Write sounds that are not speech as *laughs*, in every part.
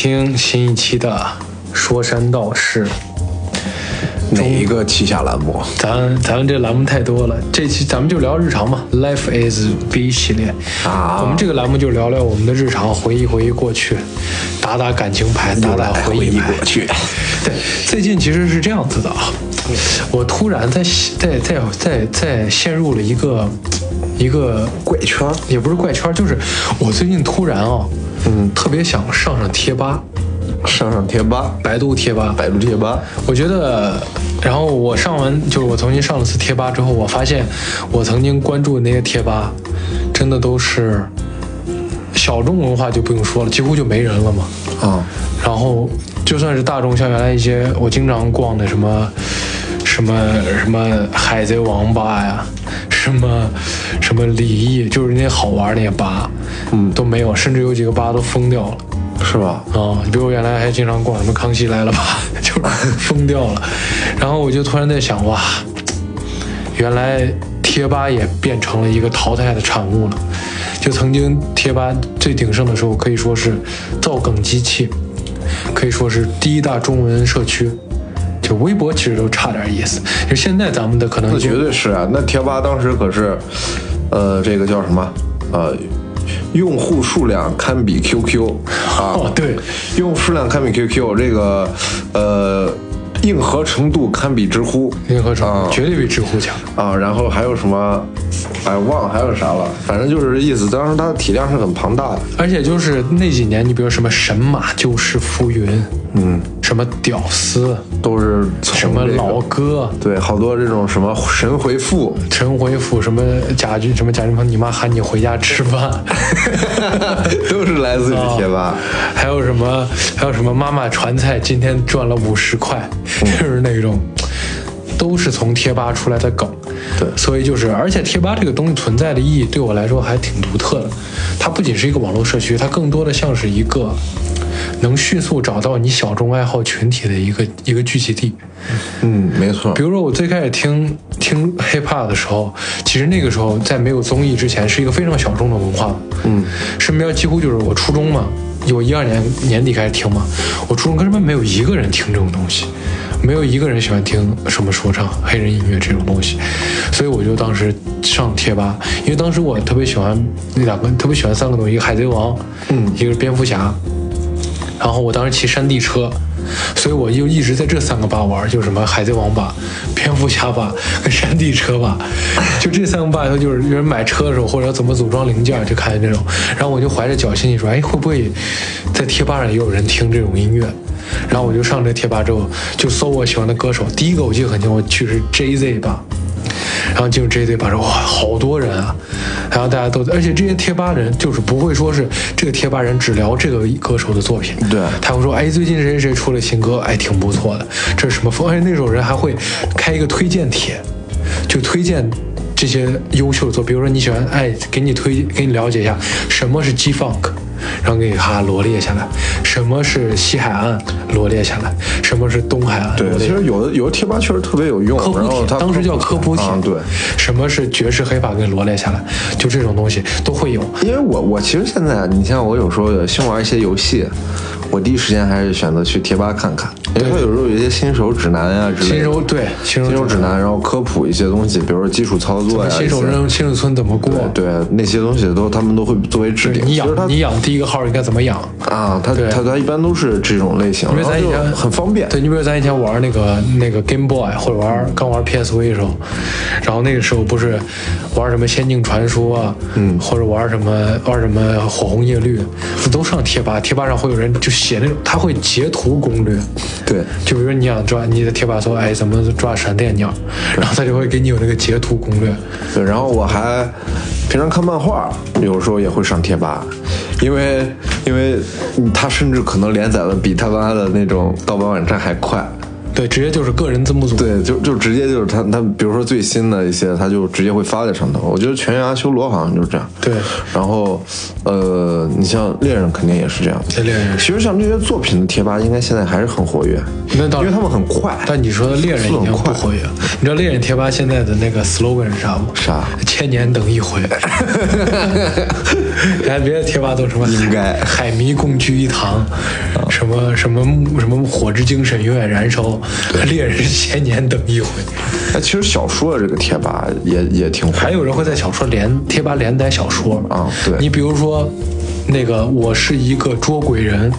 听新一期的说山道事。哪一个旗下栏目？咱咱们这栏目太多了，这期咱们就聊日常嘛，Life is B 系列啊我们这个栏目就聊聊我们的日常，回忆回忆过去，打打感情牌，打打来回忆牌。过去。*laughs* 对，最近其实是这样子的啊，我突然在在在在在陷入了一个一个怪圈也不是怪圈，就是我最近突然啊，嗯，特别想上上贴吧，上上贴吧，百度贴吧，百度贴吧，我觉得，然后我上完就是我重新上了次贴吧之后，我发现我曾经关注的那些贴吧，真的都是小众文化就不用说了，几乎就没人了嘛。啊，然后就算是大众，像原来一些我经常逛的什么什么什么海贼王吧呀，什么什么李毅，就是那些好玩那些吧，嗯，都没有，甚至有几个吧都封掉了。是吧？啊、你比如我原来还经常逛什么《康熙来了》吧，*laughs* 就是疯掉了。然后我就突然在想，哇，原来贴吧也变成了一个淘汰的产物了。就曾经贴吧最鼎盛的时候，可以说是造梗机器，可以说是第一大中文社区。就微博其实都差点意思，就现在咱们的可能绝对是啊！那贴吧当时可是，呃，这个叫什么？呃，用户数量堪比 QQ 啊！哦对，用户数量堪比 QQ，这个呃，硬核程度堪比知乎。硬核程啊度绝对比知乎强。啊，然后还有什么？哎，忘了还有啥了。反正就是这意思。当时它的体量是很庞大的。而且就是那几年，你比如什么神马就是浮云，嗯，什么屌丝，都是从这个什么老哥，对，好多这种什么神回复，神回复，什么贾俊，什么贾俊鹏，你妈喊你回家吃饭，*laughs* 都是来自于贴吧。还有什么，还有什么妈妈传菜，今天赚了五十块，就是那种，都是从贴吧出来的梗。对所以就是，而且贴吧这个东西存在的意义对我来说还挺独特的。它不仅是一个网络社区，它更多的像是一个能迅速找到你小众爱好群体的一个一个聚集地。嗯，没错比。如说我最开始听听 hip hop 的时候，其实那个时候在没有综艺之前，是一个非常小众的文化。嗯，身边几乎就是我初中嘛，我一二年年底开始听嘛，我初中根本没有一个人听这种东西，没有一个人喜欢听什么说唱、黑人音乐这种东西，所以我就当时上贴吧，因为当时我特别喜欢那两个，特别喜欢三个东西，一个海贼王，嗯，一个是蝙蝠侠，然后我当时骑山地车，所以我就一直在这三个吧玩，就什么海贼王吧、蝙蝠侠吧跟山地车吧，*laughs* 就这三个吧，就是有人买车的时候或者怎么组装零件就看见这种，然后我就怀着侥幸心说，哎，会不会在贴吧上也有人听这种音乐？然后我就上这贴吧之后，就搜我喜欢的歌手，第一个我记得很清，我去是 J Z 吧。然后进入这一堆吧，说哇，好多人啊，然后大家都在，而且这些贴吧人就是不会说是这个贴吧人只聊这个歌手的作品，对他会说，哎，最近谁谁谁出了新歌，哎，挺不错的，这是什么风？而且那种人还会开一个推荐帖，就推荐这些优秀的作，比如说你喜欢，哎，给你推，给你了解一下什么是 G Funk。然后给你哈罗列下来，什么是西海岸？罗列下来，什么是东海岸？对罗，列其实有的有的贴吧确实特别有用，科普帖，然后当时叫科普帖、啊，对。什么是爵士黑发给你罗列下来，就这种东西都会有。因为我我其实现在，你像我有时候新玩一些游戏，我第一时间还是选择去贴吧看看，因为它有时候有一些新手指南呀之类的。新手对新手指南，然后科普一些东西，比如说基础操作呀，新手一些扔新手村怎么过？对那些东西都他们都会作为指点。你养你养第一个号应该怎么养？啊，它对它它一般都是这种类型，因为咱以前很方便。对你比如咱以前玩那个那个 Game Boy 或者玩刚玩 PSV 的时候，然后那个时候不是玩什么《仙境传说》啊，嗯，或者玩什么玩什么《火红叶绿》，都上贴吧，贴吧上会有人就写那种，他会截图攻略。对，就比如你想抓你的贴吧搜，哎，怎么抓闪电鸟，然后他就会给你有那个截图攻略。对，然后我还平常看漫画，有时候也会上贴吧，因为因为他甚至可能连载的比他妈的那种盗版网站还快。对，直接就是个人字幕组。对，就就直接就是他他，比如说最新的一些，他就直接会发在上头。我觉得《全员阿修罗》好像就是这样。对然后，呃，你像猎人肯定也是这样。猎人其实像这些作品的贴吧，应该现在还是很活跃，那倒因为他们很快。但你说的猎人已经不活跃了，你知道猎人贴吧现在的那个 slogan 是啥吗？啥千年等一回。*laughs* 你 *laughs* 看别的贴吧都什么应该海迷共聚一堂，什么什么什么火之精神永远燃烧，猎人千年等一回。哎，其实小说的这个贴吧也也挺火。还有人会在小说连贴吧连载小说啊对你比如说那个我是一个捉鬼人，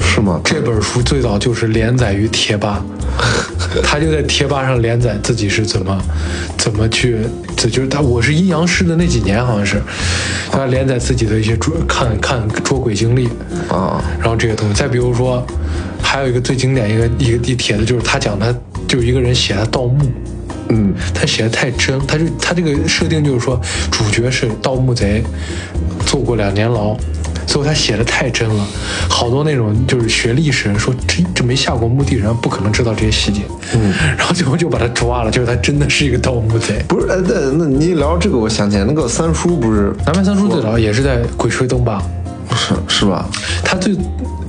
是吗？这本书最早就是连载于贴吧，*laughs* 他就在贴吧上连载自己是怎么怎么去，这就是他我是阴阳师的那几年好像是，他连载自己的一些捉看看捉鬼经历，啊，然后这些东西。再比如说，还有一个最经典一个一个一帖子，就是他讲他就是一个人写的盗墓。嗯，他写的太真，他就他这个设定就是说，主角是盗墓贼，坐过两年牢，最后他写的太真了，好多那种就是学历史人说这这没下过墓地人不可能知道这些细节，嗯，然后最后就把他抓了，就是他真的是一个盗墓贼。不是，哎，那那你一聊这个，我想起来那个三叔不是南派三叔最早也是在《鬼吹灯吧》，是是吧？他最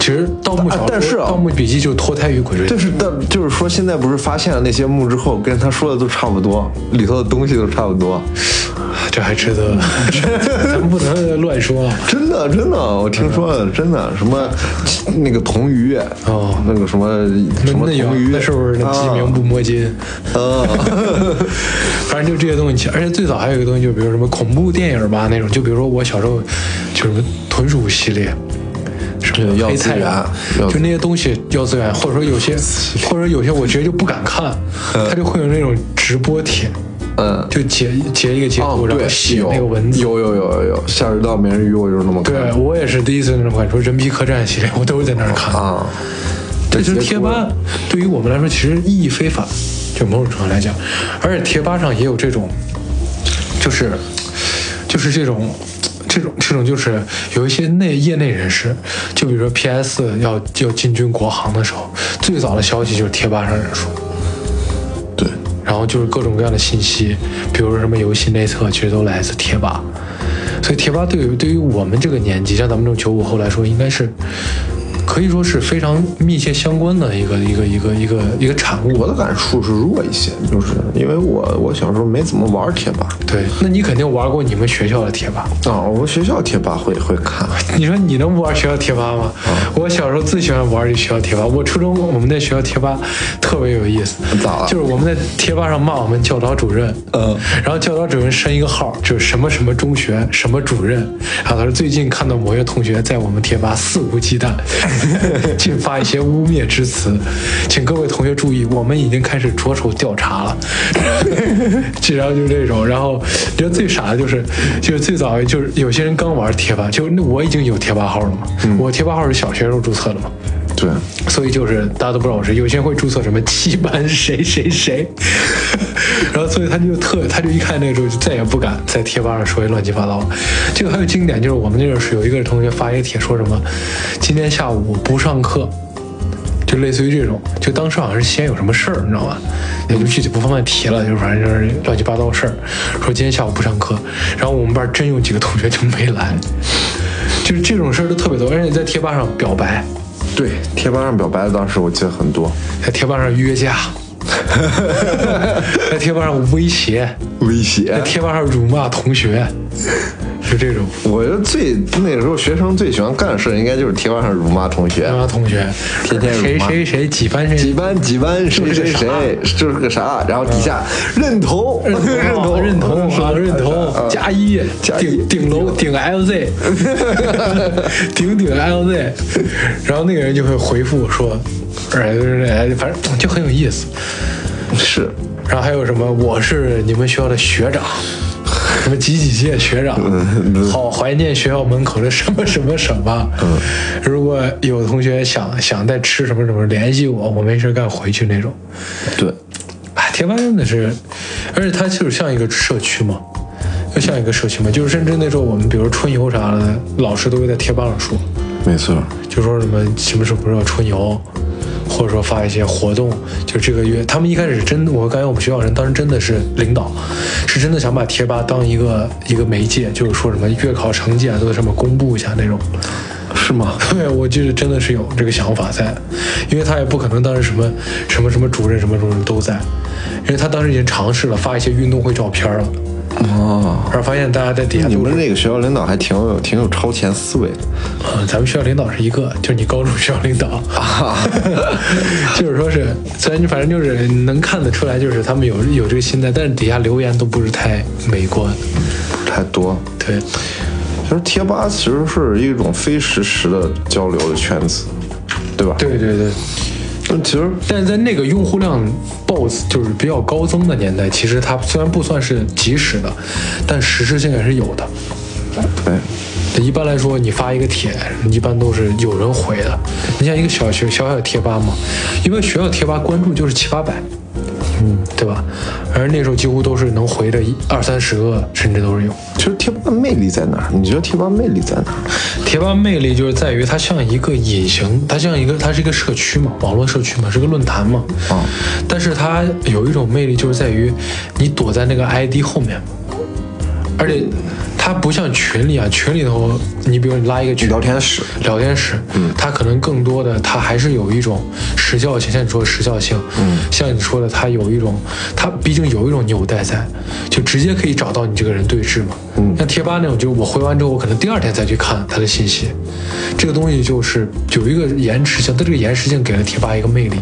其实盗墓小说、但是啊盗墓笔记》就脱胎于《鬼吹灯但》，是但就是说，现在不是发现了那些墓之后，跟他说的都差不多，里头的东西都差不多。这还值得，*laughs* 咱们不能乱说啊。真的真的，我听说了，真的什么那个铜鱼哦那个什么什么那有铜鱼，那是不是那鸡鸣不摸金？啊？*laughs* 反正就这些东西，而且最早还有一个东西，就比如什么恐怖电影吧那种，就比如说我小时候就什么豚鼠系列，对要资源就那些东西要资源，或者说有些，*laughs* 或者说有些我直接就不敢看，他就会有那种直播帖，嗯，就截截一个截图，然后写那个文字。有有有有有，夏日道美人鱼，我就是那么看对我也是第一次那种感觉，说人皮客栈系列，我都是在那儿看。啊。这就是贴吧对于我们来说其实意义非凡，就某种程度来讲，而且贴吧上也有这种，就是就是这种。这种这种就是有一些内业内人士，就比如说 PS 要要进军国行的时候，最早的消息就是贴吧上人说，对，然后就是各种各样的信息，比如说什么游戏内测，其实都来自贴吧。所以贴吧对于对于我们这个年纪，像咱们这种九五后来说，应该是可以说是非常密切相关的一个一个一个一个一个产物。我的感触是弱一些，就是因为我我小时候没怎么玩贴吧。对，那你肯定玩过你们学校的贴吧。啊，我们学校贴吧会会看，*laughs* 你说你能不玩学校贴吧吗？我小时候最喜欢玩这学校贴吧。我初中我们在学校贴吧特别有意思，咋了？就是我们在贴吧上骂我们教导主任，嗯，然后教导主任申一个号，就是什么什么中学什么主任，然后他说最近看到某些同学在我们贴吧肆无忌惮，*laughs* 进发一些污蔑之词，请各位同学注意，我们已经开始着手调查了。*laughs* 然后就是这种，然后觉得最傻的就是，就是最早就是有些人刚玩贴吧，就那我已经有贴吧号了嘛，我贴吧号是小学时候注册的嘛。对，所以就是大家都不知道我是，有些人会注册什么七班谁谁谁，*laughs* 然后所以他就特他就一看那个时候就再也不敢在贴吧上说些乱七八糟。这个还有经典，就是我们那阵是有一个同学发一个帖说什么，今天下午不上课。就类似于这种，就当时好像是西安有什么事儿，你知道吧？也就具体不方便提了，就反正就是乱七八糟事儿。说今天下午不上课，然后我们班真有几个同学就没来，就是这种事儿都特别多，而且在贴吧上表白，对，贴吧上表白的当时我记得很多，在贴吧上约架，*laughs* 在贴吧上威胁，威胁。在。贴吧上辱骂同学，就这种。我觉得最那个时候学生最喜欢干的事，应该就是贴吧上辱骂同学。辱，骂同学，天天辱骂。谁谁谁几班谁。几班几班谁谁谁就是个啥，然后底下认同。认同 *laughs* 认同。啊认同。啊加一加一。顶顶楼顶 LZ，*laughs* 顶顶 LZ，然后那个人就会回复说，哎哎反正就很有意思。是。然后还有什么？我是你们学校的学长，什么几几届学长，好怀念学校门口的什么什么什么。如果有同学想想再吃什么什么，联系我，我没事干回去那种。对，哎，贴吧真的是，而且它就是像一个社区嘛，就像一个社区嘛。就是甚至那时候我们比如春游啥的，老师都会在贴吧上说，没错，就说什么什么时候不是要春游，或者说发一些活动，就这个月，他们一开始真，我感觉我们学校人当时真的是领导，是真的想把贴吧当一个一个媒介，就是说什么月考成绩啊都在上面公布一下那种。是吗？对，我记得真的是有这个想法在，因为他也不可能当时什么什么什么主任什么主任都在，因为他当时已经尝试了发一些运动会照片了，哦，然后发现大家在底下你们，那个学校领导还挺有挺有超前思维的。嗯，咱们学校领导是一个，就是你高中学校领导，*laughs* 就是说是，虽然你反正就是能看得出来，就是他们有有这个心态，但是底下留言都不是太美观，太多。对，其实贴吧其实是一种非实时的交流的圈子，对吧？对对对。那其实但是在那个用户量 BOSS 就是比较高增的年代，其实它虽然不算是及时的，但实时性也是有的。对，一般来说，你发一个帖，一般都是有人回的。你像一个小学小小的贴吧嘛，一般学校贴吧关注就是七八百，嗯，对吧？而那时候几乎都是能回的一二三十个，甚至都是有。其实贴吧的魅力在哪儿？你觉得贴吧魅力在哪儿？贴吧魅力就是在于它像一个隐形，它像一个，它是一个社区嘛，网络社区嘛，是个论坛嘛。啊但是它有一种魅力，就是在于你躲在那个 ID 后面，而且它不像群里啊，群里头你比如你拉一个群聊天室。聊天室，嗯，它可能更多的它还是有一种时效性，像你说的时效性，嗯，像你说的它有一种，它毕竟有一种纽带在，就直接可以找到你这个人对峙嘛，嗯，像贴吧那种，就是我回完之后，我可能第二天再去看他的信息，这个东西就是有一个延迟性，它这个延迟性给了贴吧一个魅力。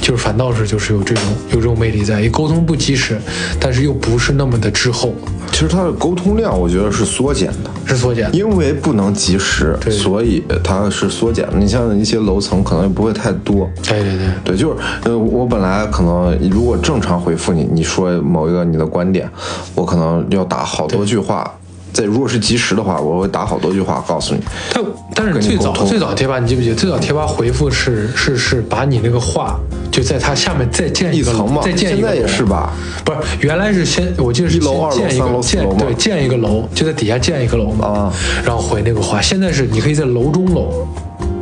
就是反倒是就是有这种有这种魅力在，沟通不及时，但是又不是那么的滞后，其实它的沟通量，我觉得是缩减的。是缩减。因为不能及时，对所以它是缩减的。你像一些楼层可能也不会太多。对对对，对，就是呃，我本来可能如果正常回复你，你说某一个你的观点，我可能要打好多句话。在如果是及时的话，我会打好多句话告诉你。但但是最早最早贴吧，你记不记得？最早贴吧回复是是是把你那个话就在它下面再建个一层嘛再建一个现在也是吧？不是，原来是先我记得是一楼二楼先建一三楼个建四楼对建一个楼，就在底下建一个楼嘛，啊。然后回那个话。现在是你可以在楼中楼，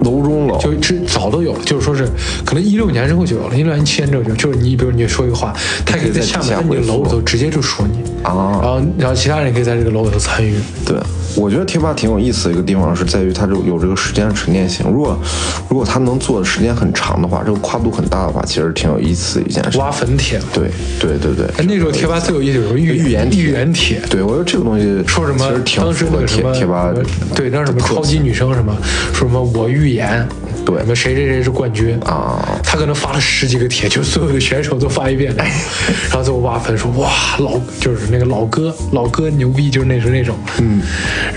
楼中楼。就这早都有了，就是说是可能一六年之后就有了，一六年、一七年之后就有，就是你比如你说一个话，他可以在下面在你的楼里头直接就说你，啊。然后然后其他人可以在这个楼里头参与。对，我觉得贴吧挺有意思的一个地方是在于它就有这个时间沉淀性。如果如果它能做的时间很长的话，这个跨度很大的话，其实挺有意思的一件事。挖坟帖，对对对对，哎，那时候贴吧最有意思有个预预言预言帖，对我觉得这个东西说什么？其实挺当时符合贴那个什么贴吧对，当时什么超级女生什么说什么我预言，对。什么谁谁谁是冠军。啊。他可能发了十几个帖，就所有的选手都发一遍，然后最后挖坟说哇老就是那个老哥老哥牛逼，就是那时候那种，嗯，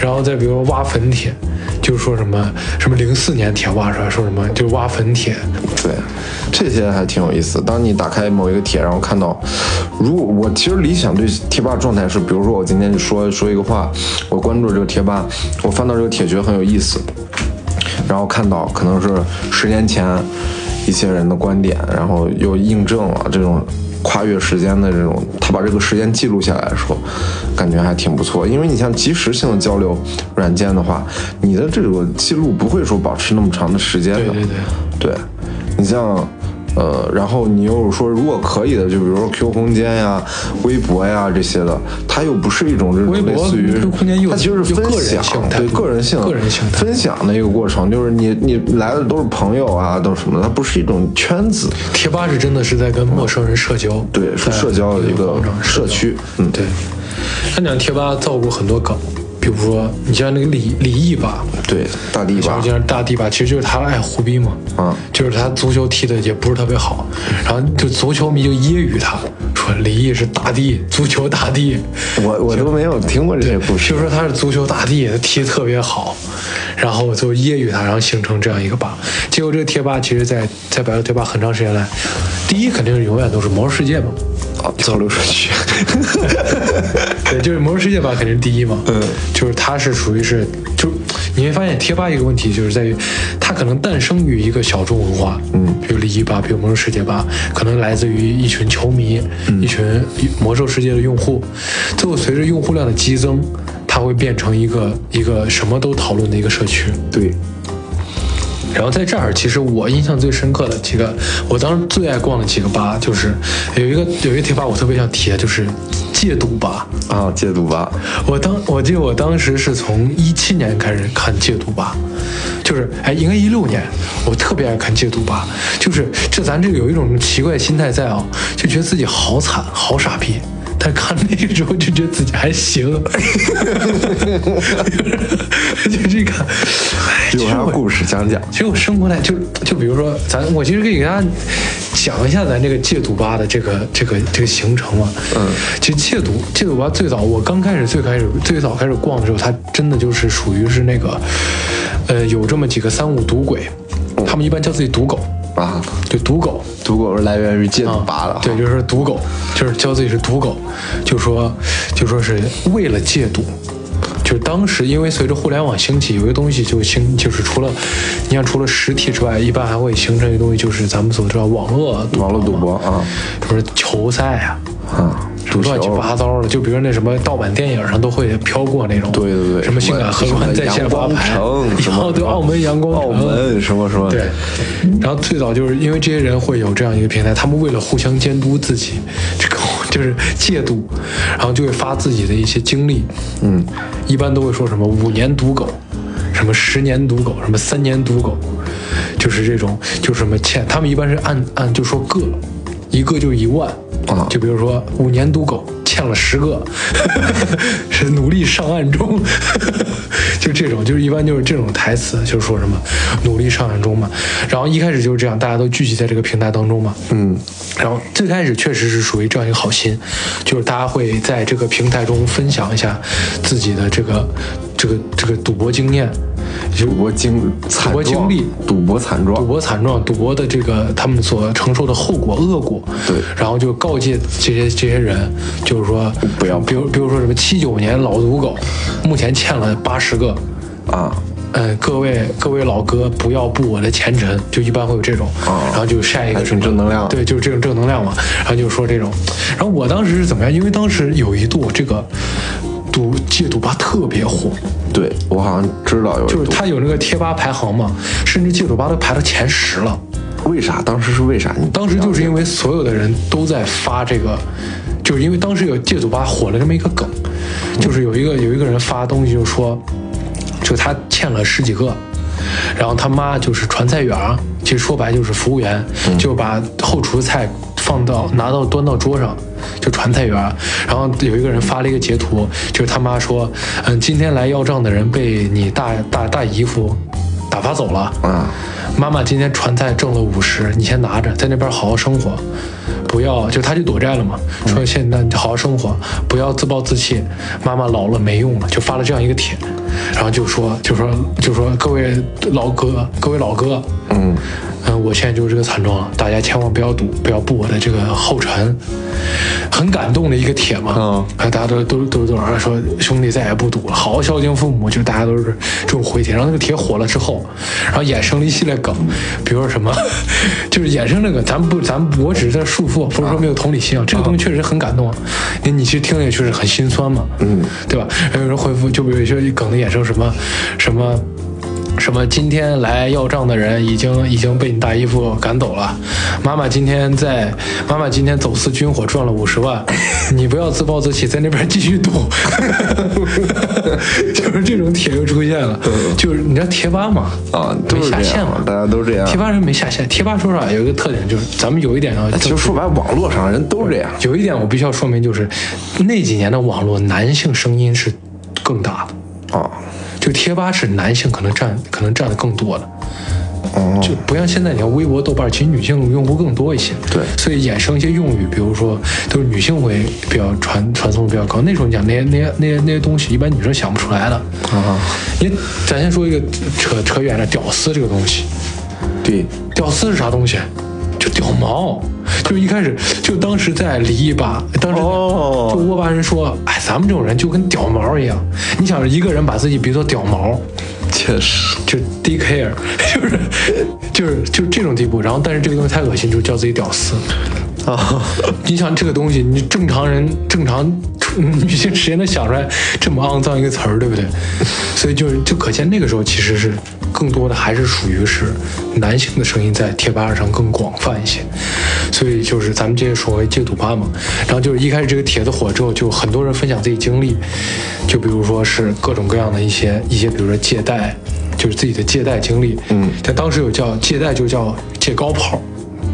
然后再比如说挖坟帖，就说什么什么零四年铁挖出来说什么就挖坟帖，对，这些还挺有意思。当你打开某一个帖，然后看到，如果我其实理想对贴吧状态是，比如说我今天说说一个话，我关注这个贴吧，我翻到这个帖觉得很有意思，然后看到可能是十年前一些人的观点，然后又印证了这种。跨越时间的这种，他把这个时间记录下来的时候，感觉还挺不错。因为你像即时性的交流软件的话，你的这个记录不会说保持那么长的时间的。对对对对，你像，呃，然后你又说如果可以的，就比如说 Q 空间呀、微博呀这些的，它又不是一种这种类似于 QQ 空间又它其实是分享对个人性、个人性分享的一个过程，就是你你来的都是朋友啊，都是什么的，它不是一种圈子，贴吧是真的是在跟陌生人社交，对，是社交的一个社区，嗯，对，他讲贴吧造过很多梗，比如说你像那个李李毅吧，对，大地吧像就，像大地吧，其实就是他爱胡逼嘛，啊。就是他足球踢的也不是特别好，然后就足球迷就揶揄他，说李毅是大帝，足球大帝，我我都没有听过这些故事。就，说他是足球大帝，他踢得特别好，然后就揶揄他，然后形成这样一个吧。结果这个贴吧其实在在百度贴吧很长时间来，第一肯定是永远都是魔兽世界嘛，啊，交流社区，*laughs* 对，就是魔兽世界吧，肯定是第一嘛。嗯，就是它是属于是，就你会发现贴吧一个问题，就是在于它可能诞生于一个小众文化，嗯，比如李一吧，比如魔兽世界吧，可能来自于一群球迷，一群魔兽世界的用户，最后随着用户量的激增，它会变成一个一个什么都讨论的一个社区。对，然后在这儿，其实我印象最深刻的几个，我当时最爱逛的几个吧，就是有一个有一个贴吧，我特别想提，就是戒赌吧。啊，戒赌吧，我当我记得我当时是从一七年开始看戒赌吧，就是哎，应该一六年，我特别爱看戒赌吧，就是这咱这个有一种奇怪心态在啊，就觉得自己好惨，好傻逼。但看那个时候就觉得自己还行，*laughs* 就这个，哎，有啥故事讲讲？其实我生活来就就比如说咱，我其实可以给大家讲一下咱这个戒赌吧的这个这个这个行程嘛。嗯，其实戒赌戒赌吧最早我刚开始最开始最早开始逛的时候，它真的就是属于是那个，呃，有这么几个三五赌鬼，他们一般叫自己赌狗。啊，对赌狗，赌狗是来源于戒赌对，就是赌狗，就是教自己是赌狗，就说就说是为了戒赌。就是当时，因为随着互联网兴起，有些东西就兴，就是除了你看，除了实体之外，一般还会形成一个东西，就是咱们所知道网络网络赌博，啊比如说球赛啊，啊，赌乱七八糟的，就比如那什么盗版电影上都会飘过那种，对对对，什么性感荷官在线发牌，*laughs* 然后对澳门阳光澳门什么什么，对，然后最早就是因为这些人会有这样一个平台，他们为了互相监督自己，这个 *laughs* 就是戒赌，然后就会发自己的一些经历，嗯，一般都会说什么五年赌狗，什么十年赌狗，什么三年赌狗，就是这种，就是什么欠，他们一般是按按就说个，一个就一万，啊就比如说五年赌狗。欠了十个，*laughs* 是努力上岸中，*laughs* 就这种，就是一般就是这种台词，就是说什么努力上岸中嘛。然后一开始就是这样，大家都聚集在这个平台当中嘛。嗯，然后最开始确实是属于这样一个好心，就是大家会在这个平台中分享一下自己的这个这个这个赌博经验，就赌博经惨博经历赌博惨状，赌博惨状、赌博的这个他们所承受的后果、恶果，对然后就告诫这些这些人，就是说不要比如比如说什么七九年老赌狗，目前欠了八十个，啊，嗯，各位各位老哥，不要步我的前尘，就一般会有这种，哦然后就晒一个还什么正能量对，就是这种正能量嘛，然后就说这种，然后我当时是怎么样？因为当时有一度这个赌戒赌吧特别火，对我好像知道有就是赌它有那个贴吧排行嘛，甚至戒赌吧都排到前十了。为啥？当时是为啥？你当时就是因为所有的人都在发这个，就是因为当时有戒赌吧火了这么一个梗，就是有一个有一个人发东西就说，就他欠了十几个，然后他妈就是传菜员，其实说白就是服务员，就把后厨的菜放到拿到端到桌上，就传菜员。然后有一个人发了一个截图，就是他妈说，嗯，今天来要账的人被你大大大姨夫打发走了。嗯，妈妈今天传菜挣了五十，你先拿着，在那边好好生活，不要就他去躲债了嘛。说现在你好好生活，不要自暴自弃。妈妈老了没用了，就发了这样一个帖，然后就说就说就说各位老哥，各位老哥，嗯，嗯，我现在就是这个惨状了，大家千万不要赌，不要步我的这个后尘。很感动的一个帖嘛，嗯啊，大家都都都都说兄弟再也不赌了，好好孝敬父母，就大家都是这种回帖。然后那个帖火了之后，然后衍生了一系列梗，比如说什么，*laughs* 就是衍生那个，咱不咱我只是在束缚，不是说没有同理心啊，这个东西确实很感动啊，你你其实听了也确实很心酸嘛，嗯，对吧？还有人回复，就比如说一梗的衍生什么什么。什么？今天来要账的人已经已经被你大姨夫赶走了。妈妈今天在，妈妈今天走私军火赚了五十万，*laughs* 你不要自暴自弃，在那边继续赌。*laughs* 就是这种帖又出现了，就是你知道贴吧嘛？啊，都没下线嘛，。大家都这样。贴吧人没下线，贴吧说实话有一个特点就是，咱们有一点啊，其实说白，了，网络上人都这样。有一点我必须要说明，就是那几年的网络男性声音是更大的。啊，就贴吧是男性可能占可能占的更多的，哦，就不像现在你看微博、豆瓣，其实女性用户更多一些。对所以衍生一些用语，比如说都是女性会比较传传送比较高。那时候你讲那些那些那些那些东西，一般女生想不出来的。啊，你咱先说一个扯扯远了，屌丝这个东西，对，屌丝是啥东西？就屌毛，就一开始就当时在离异吧，当时哦就窝巴人说，哎，咱们这种人就跟屌毛一样。你想一个人把自己比作屌毛，确实，就 dick hair，*laughs* 就是就是就是这种地步。然后，但是这个东西太恶心，就叫自己屌丝。啊，你想这个东西，你正常人正常 *laughs* 女性谁能想出来这么肮脏一个词儿，对不对？所以就是就可见那个时候其实是更多的还是属于是男性的声音在贴吧上更广泛一些，所以就是咱们这些所谓戒赌吧嘛，然后就是一开始这个帖子火之后，就很多人分享自己经历，就比如说是各种各样的一些一些，比如说借贷，就是自己的借贷经历，嗯但当时有叫借贷就叫借高炮。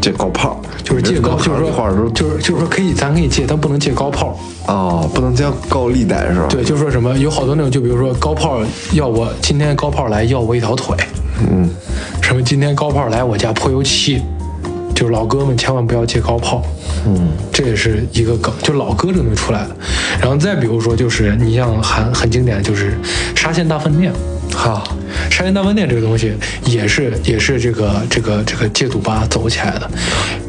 借高炮就是借高，就是话说，就是就是说可以，咱可以借，但不能借高炮。哦，不能借高利贷是吧？对，就是说什么有好多那种，就比如说高炮要我今天高炮来要我一条腿，嗯，什么今天高炮来我家泼油漆，就是老哥们千万不要借高炮，嗯，这也是一个梗，就老哥这东西出来了。然后再比如说，就是你像很很经典的就是沙县大饭店。好，沙县大饭店这个东西也是也是这个这个这个戒赌吧走起来的，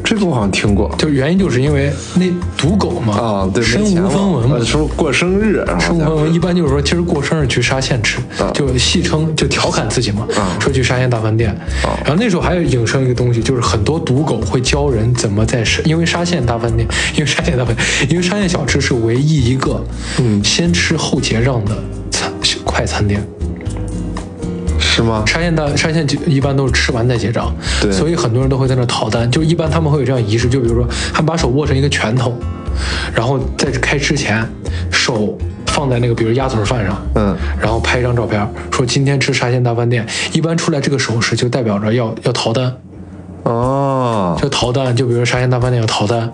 这个我好像听过。就原因就是因为那赌狗嘛，啊，对，身无分文嘛。过生日，身无分文，一般就是说今儿过生日去沙县吃，啊。就戏称就调侃自己嘛，啊。说去沙县大饭店。啊。然后那时候还有引申一个东西，就是很多赌狗会教人怎么在沙，因为沙县大饭店，因为沙县大饭店，因为沙县小吃是唯一一个，嗯。先吃后结账的餐快餐店。是吗？沙县大沙县就一般都是吃完再结账，对所以很多人都会在那逃单。就一般他们会有这样仪式，就比如说他们把手握成一个拳头，然后在开吃前手放在那个比如鸭腿饭上，嗯然后拍一张照片，说今天吃沙县大饭店。一般出来这个手势就代表着要要逃单，哦，就逃单，就比如说沙县大饭店要逃单，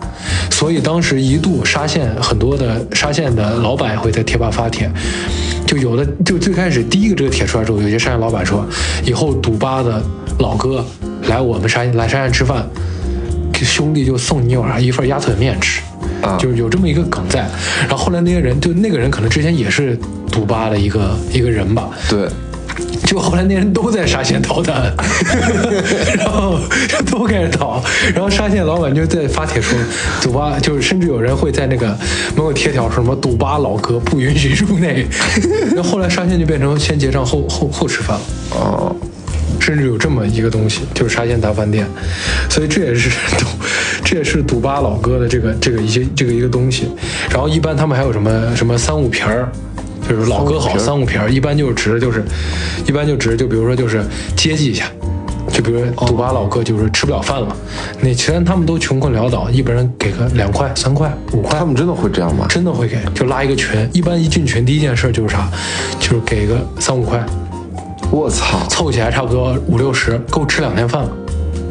所以当时一度沙县很多的沙县的老板也会在贴吧发帖，就有的就最开始第一个这个帖出来之后，有些商业老板说，以后赌吧的老哥来我们山来山下吃饭，兄弟就送你一碗一份鸭腿面吃。啊。就是有这么一个梗在，然后后来那些人，就那个人可能之前也是赌吧的一个一个人吧，对，就后来那人都在沙县逃单，然后都开始逃，然后沙县老板就在发帖说，赌吧就是甚至有人会在那个门口贴条说什么赌吧老哥不允许入内，*laughs* 然后后来沙县就变成先结账后后后吃饭了。哦，甚至有这么一个东西，就是沙县大饭店，所以这也是 *laughs* 赌，这也是赌吧老哥的这个这个一些这个一个东西。然后一般他们还有什么什么三五瓶儿，就是老哥好三五瓶儿，一般就是指的就是，一般就指的就比如说就是接济一下。就比如说赌吧老哥就是吃不了饭了，那其实他们都穷困潦倒，一般人给个两块、三块、五块他，们真的会这样吗？真的会给，就拉一个群。一般一进群，第一件事就是啥，就是给个三五块，我操，凑起来差不多五六十，够吃两天饭了。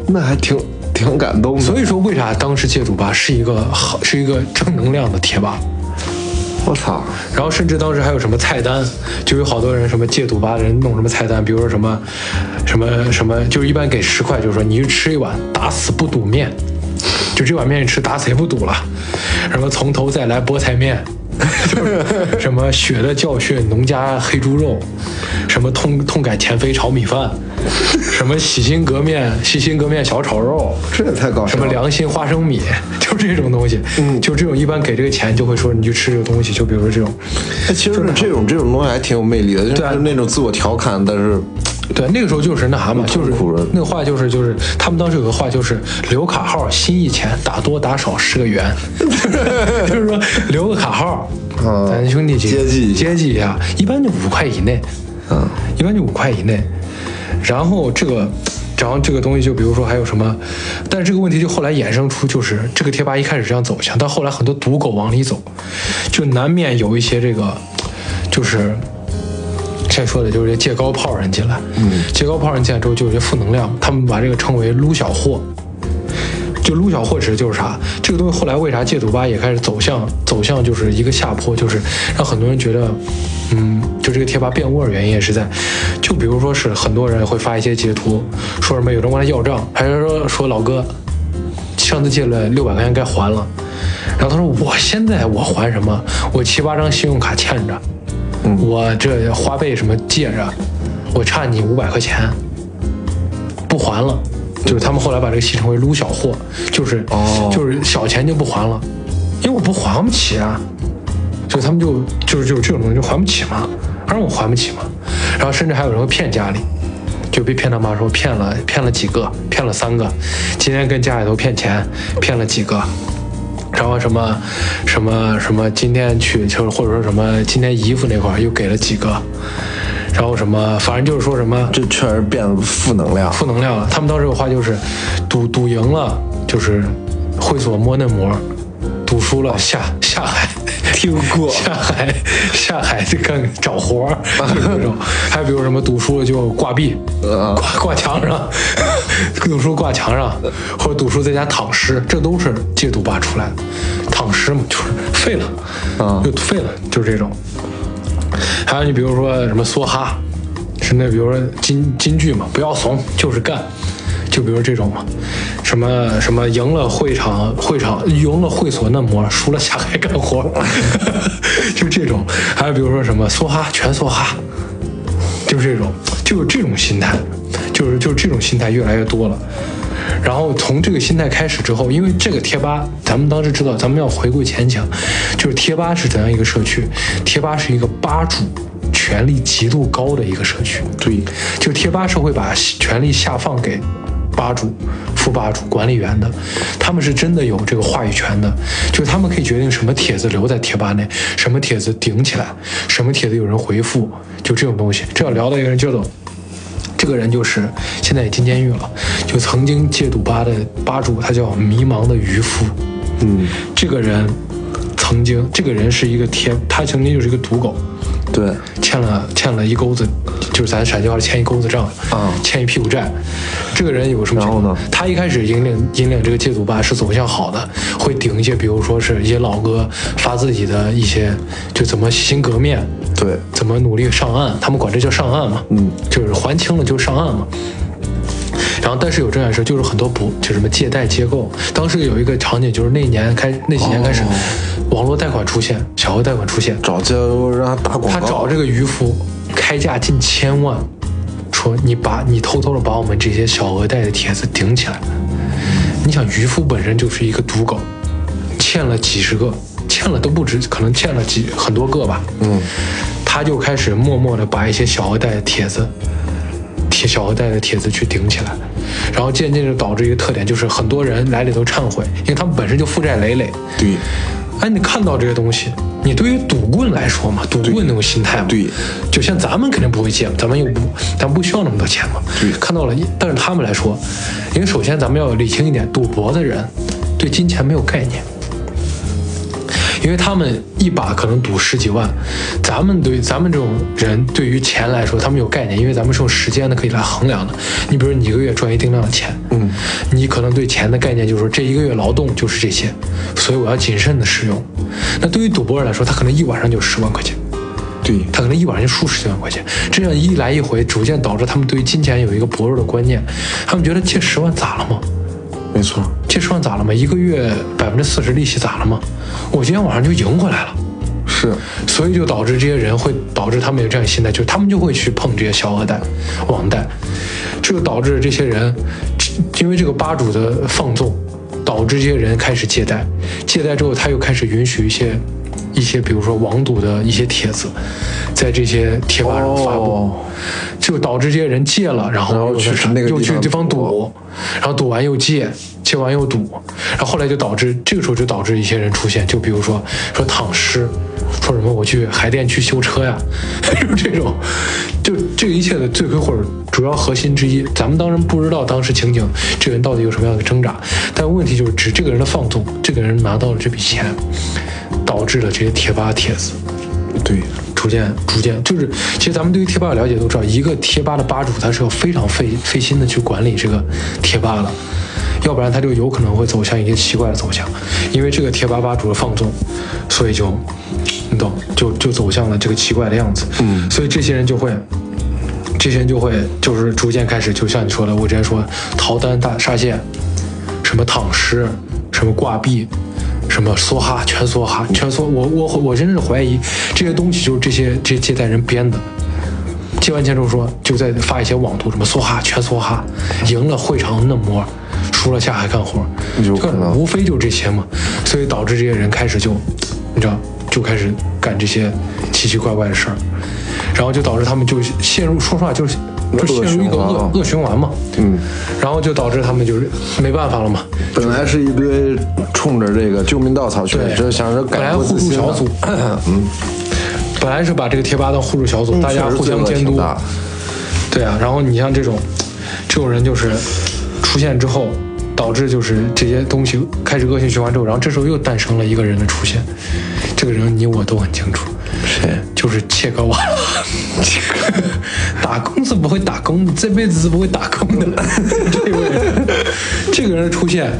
那还挺挺感动的。所以说，为啥当时戒赌吧是一个好，是一个正能量的贴吧？我操，然后甚至当时还有什么菜单，就有好多人什么戒赌吧的人弄什么菜单，比如说什么什么什么，就是一般给十块，就是说你去吃一碗打死不赌面，就这碗面你吃打死也不赌了，什么从头再来菠菜面。就是 *laughs* 什么血的教训，农家黑猪肉，什么痛痛改前非炒米饭，*laughs* 什么洗心革面洗心革面小炒肉，*laughs* 这也太搞笑了。什么良心花生米，就这种东西，嗯，就这种一般给这个钱就会说你去吃这个东西，就比如说这种，哎其实这种这种东西还挺有魅力的，就是那种自我调侃，但是对，那个时候就是那啥嘛，就是那个话就是就是他们当时有个话就是留卡号心意钱打多打少是个元，*laughs* 就是说留个卡号，嗯咱兄弟接济接济一下，一般就五块以内，嗯，一般就五块以内。然后这个，然后这个东西就比如说还有什么，但是这个问题就后来衍生出就是这个贴吧一开始这样走向，但后来很多赌狗往里走，就难免有一些这个就是。*laughs* 先说的就是这借高炮人进来，嗯，借高炮人进来之后就有些负能量，他们把这个称为撸小货，就撸小货池就是啥？这个东西后来为啥戒赌吧也开始走向走向就是一个下坡，就是让很多人觉得，嗯，就这个贴吧变味儿原因也是在，就比如说是很多人会发一些截图，说什么有人过来要账，还是说说老哥，上次借了六百块钱该还了，然后他说我现在我还什么？我七八张信用卡欠着，我这花呗什么借着，我差你五百块钱，不还了。就是他们后来把这个戏称为撸小货，就是、哦就是小钱就不还了，因为我不还不起啊。就他们就就是就是这种东西就还不起嘛，让我还不起嘛。然后甚至还有人会骗家里，就被骗他妈说骗了骗了几个，骗了三个，今天跟家里头骗钱，骗了几个。然后什么什么什么，今天去就是或者说什么今天衣服那块又给了几个，然后什么，反正就是说什么这确实变负能量。负能量了。他们当时有话就是，赌赌赢了就是会所摸嫩模，赌输了下下海。*laughs* 听过 *laughs* 下海下海去干找活儿，*laughs* 就是这种。还有比如什么赌输了就挂壁，呃挂挂墙上，赌输挂墙上，或者赌输在家躺尸，这都是戒赌吧出来的。躺尸嘛，就是废了，啊就废了，就是这种。还有你比如说什么梭哈，是那比如说金金句嘛，不要怂，就是干。就比如这种嘛，什么什么赢了会场会场赢了会所嫩模，输了下海干活，*laughs* 就这种。还有比如说什么梭哈全梭哈，就是这种，就有这种心态，就是就是这种心态越来越多了。然后从这个心态开始之后，因为这个贴吧，咱们当时知道，咱们要回归前景，就是贴吧是怎样一个社区？贴吧是一个吧主权力极度高的一个社区。对，就贴吧是会把权力下放给吧主、副吧主、管理员的，他们是真的有这个话语权的，就是他们可以决定什么帖子留在贴吧内，什么帖子顶起来，什么帖子有人回复，就这种东西。这要聊到一个人叫做。这个人就是现在也进监狱了，就曾经戒赌吧的吧主，他叫迷茫的渔夫。嗯，这个人曾经，这个人是一个天，他曾经就是一个赌狗，对，欠了欠了一钩子，就是咱陕西话欠一钩子账啊欠一屁股债。这个人有什么情况？然后呢他一开始引领引领这个戒赌吧是走向好的，会顶一些，比如说是一些老哥发自己的一些，就怎么洗心革面，对，怎么努力上岸，他们管这叫上岸嘛，嗯，就是还清了就上岸嘛。然后，但是有这样的事，就是很多不就什么借贷机构，当时有一个场景，就是那年开那几年开始，哦网络贷款出现，小额贷款出现，找街头让他打广告，他找这个渔夫开价近千万，说你把你偷偷的把我们这些小额贷的帖子顶起来。你想，渔夫本身就是一个赌狗，欠了几十个，欠了都不止，可能欠了几很多个吧。嗯，他就开始默默的把一些小额贷的帖子。贴小额贷的帖子去顶起来，然后渐渐就导致一个特点，就是很多人来里头忏悔，因为他们本身就负债累累，对，哎，你看到这些东西，你对于赌棍来说嘛，赌棍那种心态嘛，对就像咱们肯定不会借，咱们又不，咱不需要那么多钱嘛，对看到了，但是他们来说，因为首先咱们要理清一点，赌博的人对金钱没有概念。因为他们一把可能赌十几万，咱们对咱们这种人对于钱来说，他们有概念，因为咱们是用时间的可以来衡量的。你比如你一个月赚一定量的钱，嗯，你可能对钱的概念就是说这一个月劳动就是这些，所以我要谨慎的使用。那对于赌博人来说，他可能一晚上就十万块钱，对，他可能一晚上就数十几万块钱，这样一来一回，逐渐导致他们对于金钱有一个薄弱的观念，他们觉得借十万咋了吗？没错，这十万咋了吗？一个月百分之四十利息咋了吗？我今天晚上就赢回来了。是，所以就导致这些人会导致他们有这样的心态，就是他们就会去碰这些小额贷、网贷，这就导致这些人，因为这个吧主的放纵，导致这些人开始借贷，借贷之后他又开始允许一些一些，比如说网赌的一些帖子，在这些贴吧上发布，哦。就导致这些人戒了，然后又去又去地方赌赌，然后赌完又戒，戒完又堵，然后后来就导致这个时候就导致一些人出现，就比如说说躺尸，说什么我去海淀区修车呀，*laughs* 就是这种，就这一切的罪魁祸首主要核心之一，咱们当然不知道当时情景这个人到底有什么样的挣扎，但问题就是指这个人的放纵，这个人拿到了这笔钱，导致了这些贴吧帖子对，逐渐逐渐。就是，其实咱们对于贴吧的了解都知道，一个贴吧的吧主他是要非常费费心的去管理这个贴吧的，要不然他就有可能会走向一些奇怪的走向，因为这个贴吧吧主的放纵，所以就你懂，就就走向了这个奇怪的样子。嗯所以这些人就会。这些人就会就是逐渐开始，就像你说的，我之前说逃单大沙县，什么躺尸，什么挂壁，什么梭哈，全梭哈，全梭。我我我真是怀疑这些东西就是这些这些借贷人编的。借完钱之后说，就在发一些网图，什么梭哈，全梭哈，赢了会场嫩模，输了下海干活，有可能无非就这些嘛。所以导致这些人开始就，你知道，就开始干这些奇奇怪怪的事儿，然后就导致他们就陷入，说实话就是就陷入一个恶恶循环嘛。嗯，然后就导致他们就是没办法了嘛。本来是一堆冲着这个救命稻草去，对就想着改本来互助小组，嗯，本来是把这个贴吧当互助小组，大家互相监督。对啊，然后你像这种这种人就是出现之后，导致就是这些东西开始恶性循环之后，然后这时候又诞生了一个人的出现，这个人你我都很清楚，谁？就是切格瓦拉。*laughs* 打工是不会打工的，这辈子是不会打工的。这位人，这个人的出现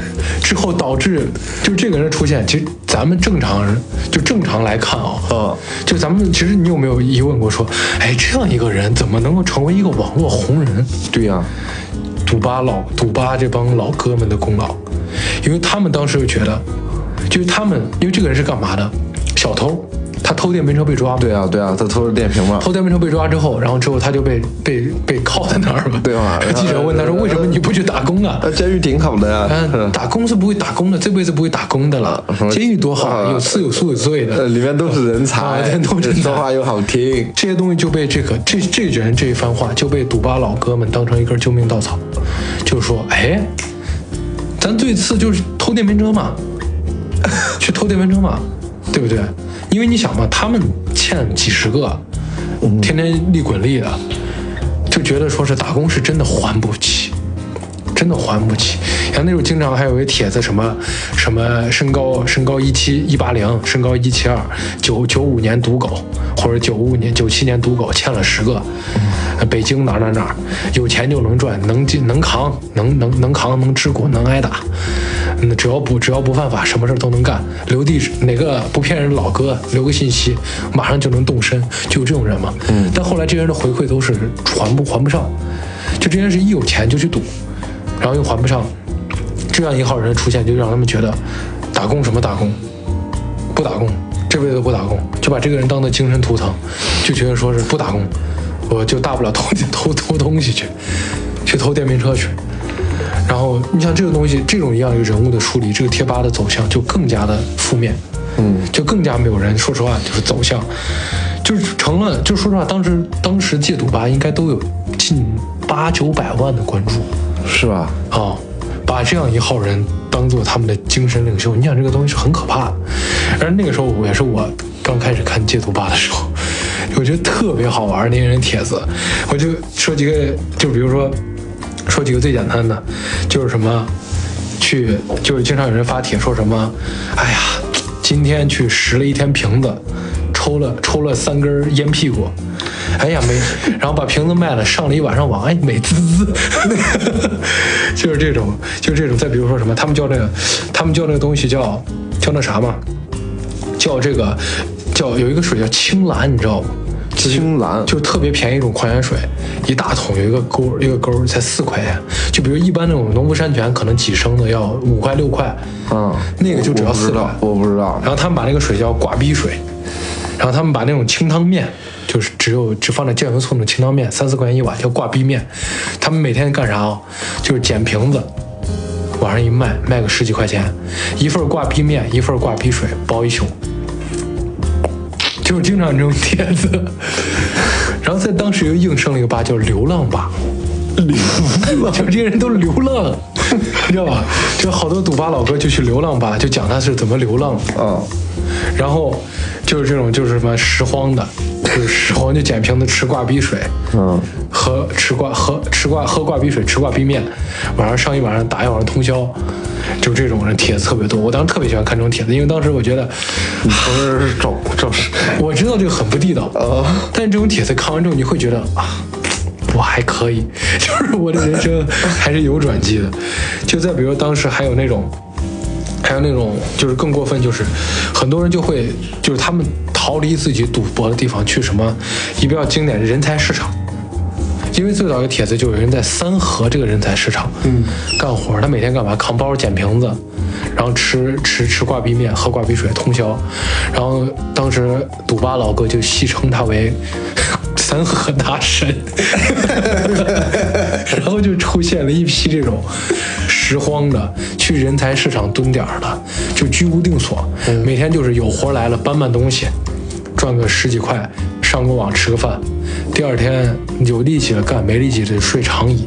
之后，导致就这个人的出现，其实咱们正常人就正常来看啊、嗯就咱们其实你有没有疑问过说，哎，这样一个人怎么能够成为一个网络红人？对呀、赌吧老赌吧这帮老哥们的功劳，因为他们当时就觉得，就是他们因为这个人是干嘛的？小偷，他偷电瓶车被抓。对啊、对啊、他偷了电瓶嘛。偷电瓶车被抓之后，然后之后他就被被被铐在那儿了。对啊记者问他说：“为什么你不去打工啊？”呃，监狱挺好的呀。嗯，打工是不会打工的，这辈子不会打工的了监狱多好，啊有吃有宿有醉呃，的。里面都是人啊才，都说话又好听。这些东西就被这个这这人这一番话就被赌吧老哥们当成一根救命稻草，就是说，哎，咱最次就是偷电瓶车嘛，*laughs* 去偷电瓶车嘛，对不对？因为你想嘛，他们欠几十个，天天利滚利的，就觉得说是打工是真的还不起。真的还不起。像那时候经常还有一帖子，什么什么身高身高一七一八零，身高一七二，九九五年赌狗，或者九五年九七年赌狗欠了十个，呃北京哪儿哪儿哪儿有钱就能赚，能进能扛，能能能扛能吃苦能挨打，嗯，只要不只要不犯法，什么事儿都能干。留地址哪个不骗人的老哥留个信息，马上就能动身，就有这种人嘛。嗯，但后来这些人的回馈都是还不还不上，就这些人是一有钱就去赌。然后又还不上，这样一号人的出现，就让他们觉得打工什么打工，不打工，这辈子不打工，就把这个人当做精神图腾，就觉得说是不打工，我就大不了偷 *laughs* 偷偷东西去，去偷电瓶车去。然后你像这个东西，这种一样一个人物的处理，这个贴吧的走向就更加的负面，嗯，就更加没有人。说实话，就是走向，就是成了，就说实话，当时当时戒赌吧应该都有近八九百万的关注。是吧？啊、把这样一号人当做他们的精神领袖，你想这个东西是很可怕的。而那个时候我也是我刚开始看戒赌吧的时候，我觉得特别好玩那些人帖子，我就说几个，就比如说说几个最简单的，就是什么去，就是经常有人发帖说什么，哎呀，今天去拾了一天瓶子。抽了抽了三根烟屁股，哎呀美，然后把瓶子卖了，上了一晚上网，哎美滋滋，*laughs* 就是这种，就是这种。再比如说什么，他们叫那个，他们叫那个东西叫叫那啥嘛，叫这个叫有一个水叫青蓝，你知道吗？青蓝就特别便宜一种矿泉水，一大桶有一个钩一个钩才四块钱，就比如一般那种农夫山泉可能几升的要五块六块，嗯，那个就只要四块我不知道，。我不知道。然后他们把那个水叫挂逼水，然后他们把那种清汤面，就是只有只放点酱油醋那种清汤面，三四块钱一碗叫挂逼面。他们每天干啥啊？就是捡瓶子，往上一卖，卖个十几块钱，一份挂逼面，一份挂逼水，包一宿。就经常这种帖子，然后在当时又应声了一个吧，叫流浪吧。流浪，就这些人都流浪，你知道吧？就好多赌吧老哥就去流浪吧，就讲他是怎么流浪啊。嗯，然后就是这种就是什么拾荒的，就是拾荒就捡瓶子吃挂逼水，嗯，喝吃挂喝吃挂喝挂逼水吃挂逼面，晚上上一晚上打一晚上通宵，就这种人帖子特别多。我当时特别喜欢看这种帖子，因为当时我觉得你说的是找找谁？我知道这个很不地道，但这种帖子看完之后，你会觉得啊，我还可以，*laughs* 就是我的人生还是有转机的。就再比如当时还有那种，还有那种就是更过分，就是很多人就会就是他们逃离自己赌博的地方，去什么一比较经典的人才市场。因为最早有帖子就有人在三河这个人才市场，嗯，干活，他每天干嘛？扛包捡瓶子，然后吃吃吃挂壁面，喝挂壁水，通宵。然后当时赌吧老哥就戏称他为 *laughs* 三河大神，*laughs* 然后就出现了一批这种拾荒的，去人才市场蹲点儿的，就居无定所，每天就是有活来了搬搬东西，赚个十几块，上个网吃个饭，第二天有力气了干，没力气就睡长椅。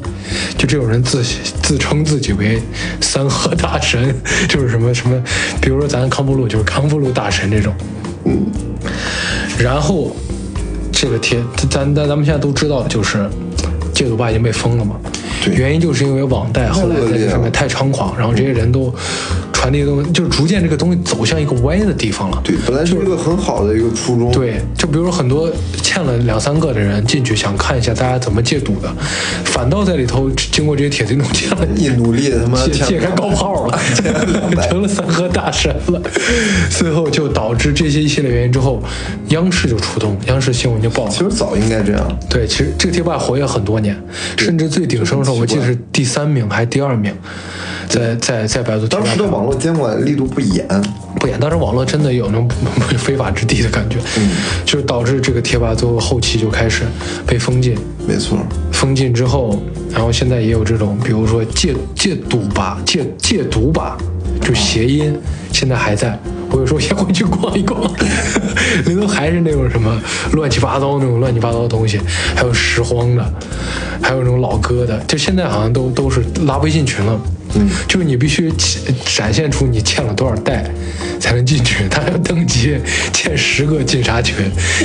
就这种人自自称自己为三河大神，*laughs* 就是什么什么，比如说咱康复路就是康复路大神这种。然后这个贴，咱咱咱们现在都知道，就是戒毒吧已经被封了嘛。对原因就是因为网贷后来在这上面太猖狂，然后这些人都传递的东西，就是逐渐这个东西走向一个歪的地方了。对，本来是一个很好的一个初衷。对，就比如说很多欠了两三个的人进去想看一下大家怎么戒赌的，反倒在里头经过这些帖子弄欠了一努力，他妈 *laughs* 解开高炮了，成了三河大神了。最后就导致这些一系列原因之后，央视就出动，央视新闻就报了其。实早应该这样。对，其实这个贴吧活跃很多年，甚至最鼎盛的时候，我记得是第三名还是第二名，在在在百度当时的网络监管力度不严，不严，当时网络真的有那种 *laughs* 非法之地的感觉，嗯，就是导致这个贴吧最后后期就开始被封禁，没错。封禁之后，然后现在也有这种，比如说戒戒赌吧、戒戒毒吧，就谐音，现在还在。我有时候也会去逛一逛，*laughs* 里头还是那种什么乱七八糟那种乱七八糟的东西，还有拾荒的，还有那种老歌的，就现在好像都都是拉微信群了。嗯，就是你必须展现出你欠了多少贷才能进去，他要登记欠十个进啥群，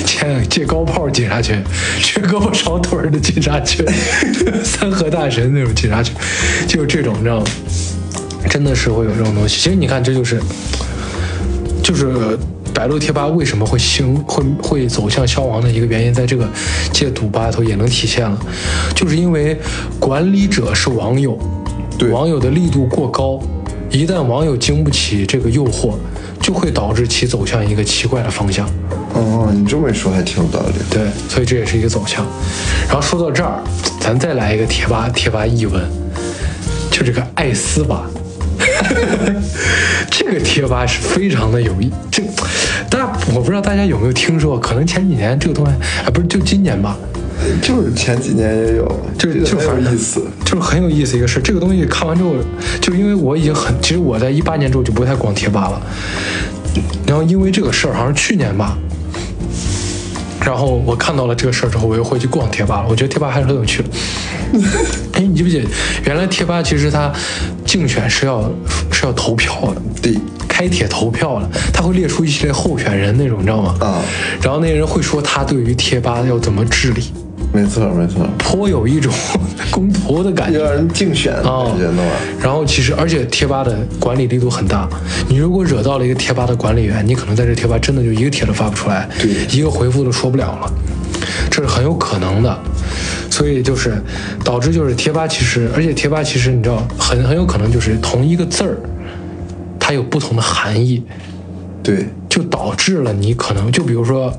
欠借高炮进啥群，缺胳膊少腿儿的进啥群，*laughs* 三河大神那种进啥群，就是这种，你知道吗？真的是会有这种东西。其实你看，这就是就是百度贴吧为什么会兴会会走向消亡的一个原因，在这个戒赌吧里头也能体现了，就是因为管理者是网友，对网友的力度过高，一旦网友经不起这个诱惑，就会导致其走向一个奇怪的方向。哦，你这么一说还挺有道理。对，所以这也是一个走向。然后说到这儿，咱再来一个贴吧贴吧译文，就这个艾斯吧。*laughs* 这个贴吧是非常的有意，这大家我不知道大家有没有听说，可能前几年这个东西，啊不是就今年吧，就是前几年也有，就是就很有意思。就是很有意思一个事。这个东西看完之后，就因为我已经很，其实我在一八年之后就不太逛贴吧了，然后因为这个事儿，好像是去年吧。然后我看到了这个事儿之后，我又回去逛贴吧了。我觉得贴吧还是很有趣的。哎，你记不记得，原来贴吧其实它竞选是要是要投票的，对，开帖投票的，他会列出一系列候选人那种，你知道吗？啊然后那些人会说他对于贴吧要怎么治理，没错没错，颇有一种 *laughs* 公投的感觉让。人竞选的啊感觉弄啊。然后其实，而且贴吧的管理力度很大。你如果惹到了一个贴吧的管理员，你可能在这贴吧真的就一个帖都发不出来，对一个回复都说不了了，这是很有可能的。所以就是导致就是贴吧其实，而且贴吧其实你知道很很有可能就是同一个字儿，它有不同的含义。对，就导致了你可能就比如说，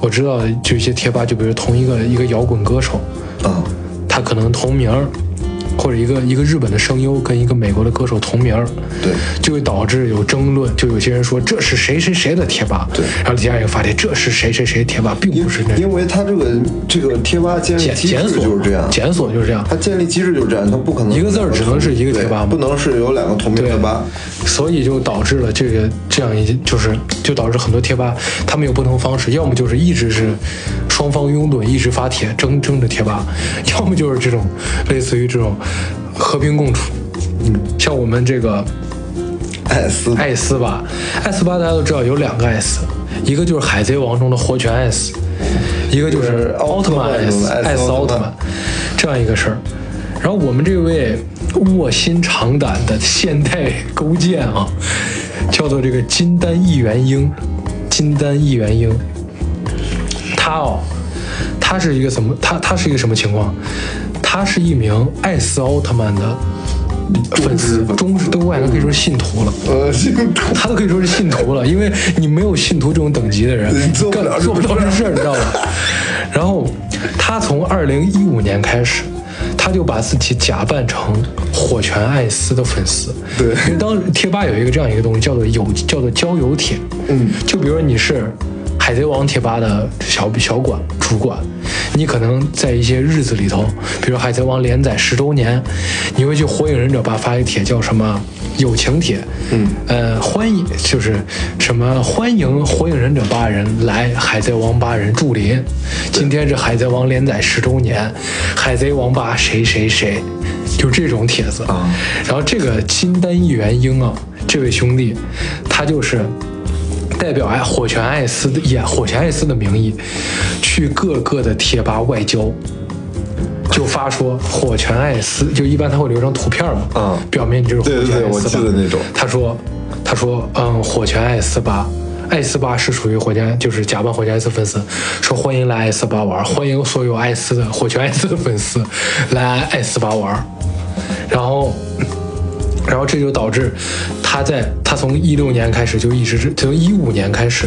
我知道就一些贴吧，就比如同一个一个摇滚歌手，啊，他可能同名儿，或者一个一个日本的声优跟一个美国的歌手同名，对。就会导致有争论，就有些人说这是谁谁谁的贴吧，对。然后底下也发帖这是谁谁谁贴吧，并不是那因为他这个这个贴吧建立机制就是这样，检索就是这样，它建立机制就是这样，它不可能一个字儿只能是一个贴吧吗？不能是有两个同名对。的吧？所以就导致了这个这样一就是就导致很多贴吧他们有不同方式，要么就是一直是双方拥趸，一直发帖争争着贴吧，要么就是这种类似于这种和平共处。嗯，像我们这个艾斯艾斯吧，艾斯吧大家都知道有两个艾斯，一个就是海贼王中的火拳艾斯，一个就是是奥特曼艾斯，艾斯奥特曼这样一个事儿。然后我们这位卧薪尝胆的现代勾践啊，叫做这个金丹一元婴，金丹一元婴，他哦，他是一个什么？他他是一个什么情况？他是一名艾斯奥特曼的粉丝，忠实都我感觉可以说是信徒了。呃，信徒他都可以说是信徒了，因为你没有信徒这种等级的人，*laughs* 你做不了干做不到这事儿，你知道吧？然后他从二零一五年开始，他就把自己假扮成火拳艾斯的粉丝。对因为当时贴吧有一个这样一个东西，叫做有叫做交友帖。嗯，就比如说你是海贼王贴吧的小小管主管，你可能在一些日子里头，比如海贼王连载十周年，你会去火影忍者吧发一帖叫什么友情帖，嗯，呃，欢迎就是什么欢迎火影忍者八人来海贼王八人驻林，今天是海贼王连载十周年，海贼王八谁谁谁，就这种帖子。啊。然后这个金丹一元英啊，这位兄弟，他就是代表爱火拳艾斯的以火拳艾斯的名义，去各个的贴吧外交，就发说火拳艾斯，就一般他会留张图片嘛，嗯表明你就是火对对对我拳艾斯吧记得那种他说，他说，嗯，火拳艾斯吧。艾斯吧是属于火拳，就是假扮火拳艾斯粉丝，说欢迎来艾斯吧玩，欢迎所有艾斯的火拳艾斯的粉丝来艾斯吧玩。然后，然后这就导致他在他从一六年开始就一直从一五年开始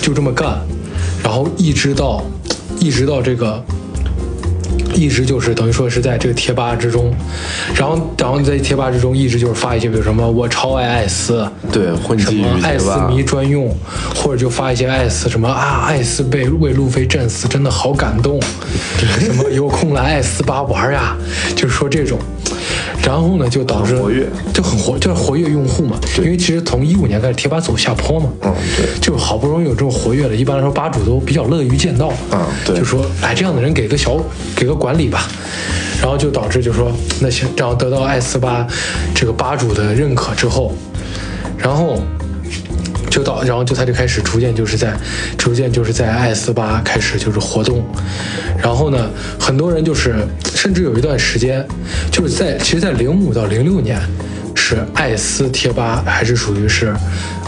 就这么干，然后一直到一直到这个。一直就是等于说是在这个贴吧之中，然后然后在贴吧之中一直就是发一些比如什么我超爱艾斯，对，混什么艾斯，迷专用，或者就发一些艾斯什么啊，艾斯被为路飞战死，真的好感动。什么有空来艾斯吧玩呀，就是说这种。然后呢，就导致活跃就很活，就是活跃用户嘛。因为其实从一五年开始，贴吧走下坡嘛。嗯对就好不容易有这种活跃的，一般来说吧主都比较乐于见到。嗯对就说哎，这样的人给个小给个管理吧。然后就导致就说那行，然后得到艾斯吧这个吧主的认可之后，然后就到，然后就他就开始逐渐就是在，逐渐就是在艾斯吧开始就是活动，然后呢，很多人就是甚至有一段时间，就是在其实，在零五到零六年，是艾斯贴吧还是属于是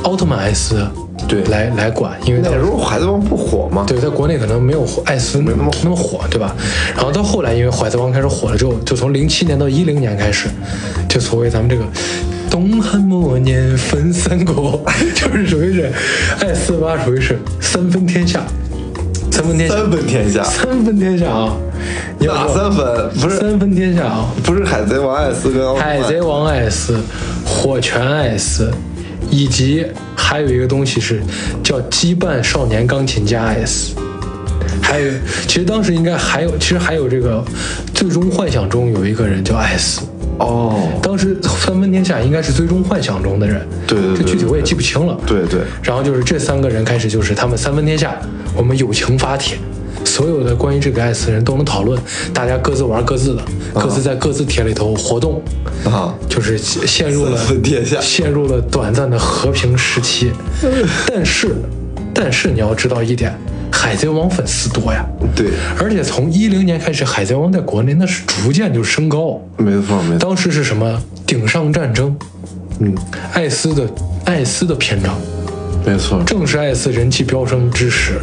奥特曼艾斯对。来来管，因为那时候海贼王不火嘛，对，在国内可能没有艾斯那么那么火，对吧？然后到后来，因为海贼王开始火了之后，就从零七年到一零年开始，就所谓咱们这个东汉末年分三国，*laughs* 就是属于是艾斯吧，属于是三分天下，三分天下，三分天下，三分天下啊！你要知道哪三分？不是三分天下啊！不是海贼王艾斯跟海贼王艾斯、火拳艾斯，以及还有一个东西是叫羁绊少年钢琴家艾斯。还有，其实当时应该还有，其实还有这个《最终幻想》中有一个人叫艾斯。哦，当时三分天下应该是《最终幻想》中的人，对对对这具体我也记不清了。对对，然后就是这三个人开始就是他们三分天下，我们友情发帖，所有的关于这个艾斯人都能讨论，大家各自玩各自的，各自在各自帖里头活动，啊，就是陷入了陷入了短暂的和平时期。*laughs* 但是，但是你要知道一点，海贼王粉丝多呀。对，而且从一零年开始，海贼王在国内那是逐渐就升高。没错没错，当时是什么？顶上战争，嗯，艾斯的艾斯的篇章，没错，正是艾斯人气飙升之时，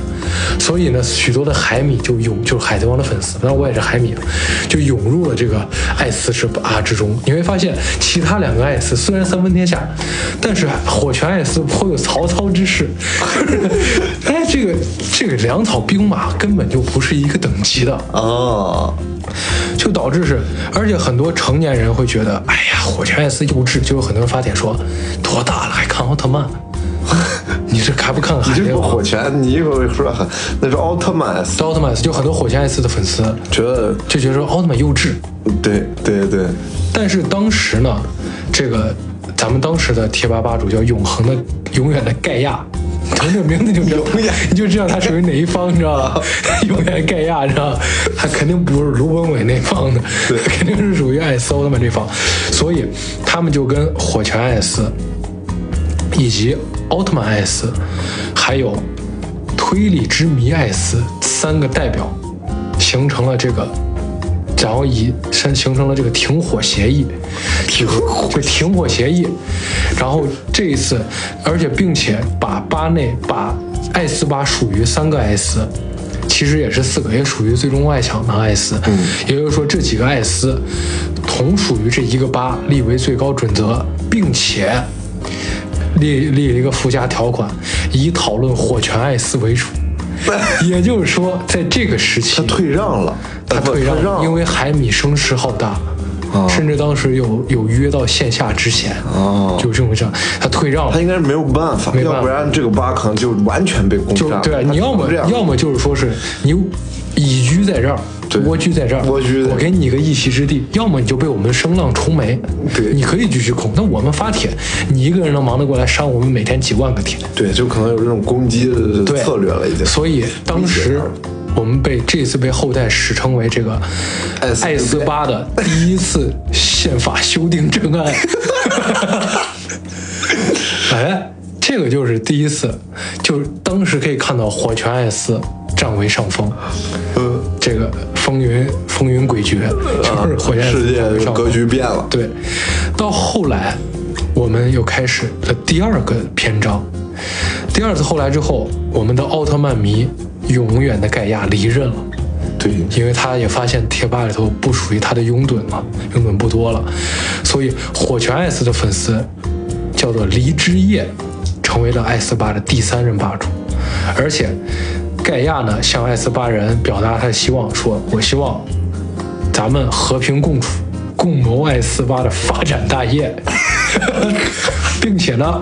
所以呢，许多的海米就涌，就是海贼王的粉丝，当然我也是海米啊，就涌入了这个艾斯之啊之中。你会发现，其他两个艾斯虽然三分天下，但是火拳艾斯颇有曹操之势。*laughs* 哎，这个这个粮草兵马根本就不是一个等级的。啊，就导致是，而且很多成年人会觉得，哎呀，火拳艾斯幼稚，就有很多人发帖说，多大了还看奥特曼？你这还不看海你一会儿说很那是奥特曼 S，奥特曼就很多火拳艾斯的粉丝觉得就觉得说奥特曼幼稚，对对对，但是当时呢，这个咱们当时的贴吧吧主叫永恒的永远的盖亚。从这个名字就知道，永远你就知道他属于哪一方，你知道吧？*laughs* 永远盖亚，你知道吧，他肯定不是卢本伟那方的，肯定是属于艾斯奥特曼这方，所以他们就跟火拳艾斯以及奥特曼艾斯，还有推理之谜艾斯三个代表，形成了这个，然后以形形成了这个停火协议，停火停火协议，然后这一次，而且并且把巴内把艾斯巴属于三个艾斯。其实也是四个，也属于最终外强的艾斯。嗯，也就是说，这几个艾斯同属于这一个八，立为最高准则，并且立立了一个附加条款，以讨论火拳艾斯为主。也就是说，在这个时期，他退让了，他退让了，让，因为海米声势浩大，哦甚至当时有有约到线下之嫌，哦就这么这样，他退让了。他应该是没有办法，没办法要不然这个八可能就完全被攻占。就对啊，你要么要么就是说是你蚁居在这儿，对蜗居在这儿，蜗居我给你一个一席之地；要么你就被我们声浪冲没，对你可以继续控。那我们发帖，你一个人能忙得过来删我们每天几万个帖？对，就可能有这种攻击的策略了，已经。所以当时我们被这次被后代史称为这个艾斯艾斯巴的第一次宪法修订正案。*laughs* 哎，这个就是第一次，就是当时可以看到火拳艾斯占为上风，嗯，这个风云风云诡谲，就是火拳艾斯世界格局变了。对，到后来我们又开始了第二个篇章。第二次后来之后，我们的奥特曼迷永远的盖亚离任了。对，因为他也发现贴吧里头不属于他的拥趸嘛，拥趸不多了，所以火拳艾斯的粉丝叫做黎之夜，成为了艾斯吧的第三任霸主，而且盖亚呢向艾斯巴人表达他的希望，说我希望咱们和平共处，共谋艾斯巴的发展大业，*laughs* 并且呢，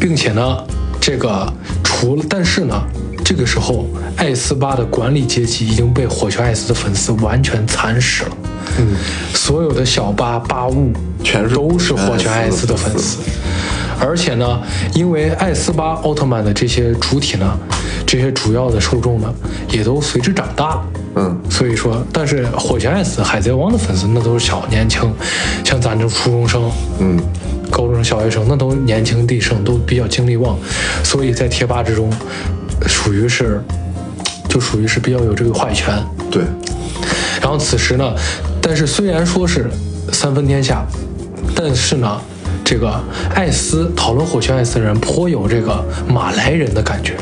并且呢，这个除了但是呢，这个时候艾斯巴的管理阶级已经被火拳艾斯的粉丝完全蚕食了。嗯，所有的小巴巴物全是都是火拳艾斯的粉丝。而且呢，因为艾斯巴奥特曼的这些主体呢，这些主要的受众呢，也都随之长大。嗯，所以说，但是火拳艾斯、海贼王的粉丝那都是小年轻，像咱这初中生，嗯，高中生、小学生，那都年轻力盛，都比较精力旺，所以在贴吧之中，属于是，就属于是比较有这个话语权。对，然后此时呢，但是虽然说是三分天下，但是呢，这个艾斯讨论火拳艾斯的人颇有这个马来人的感觉，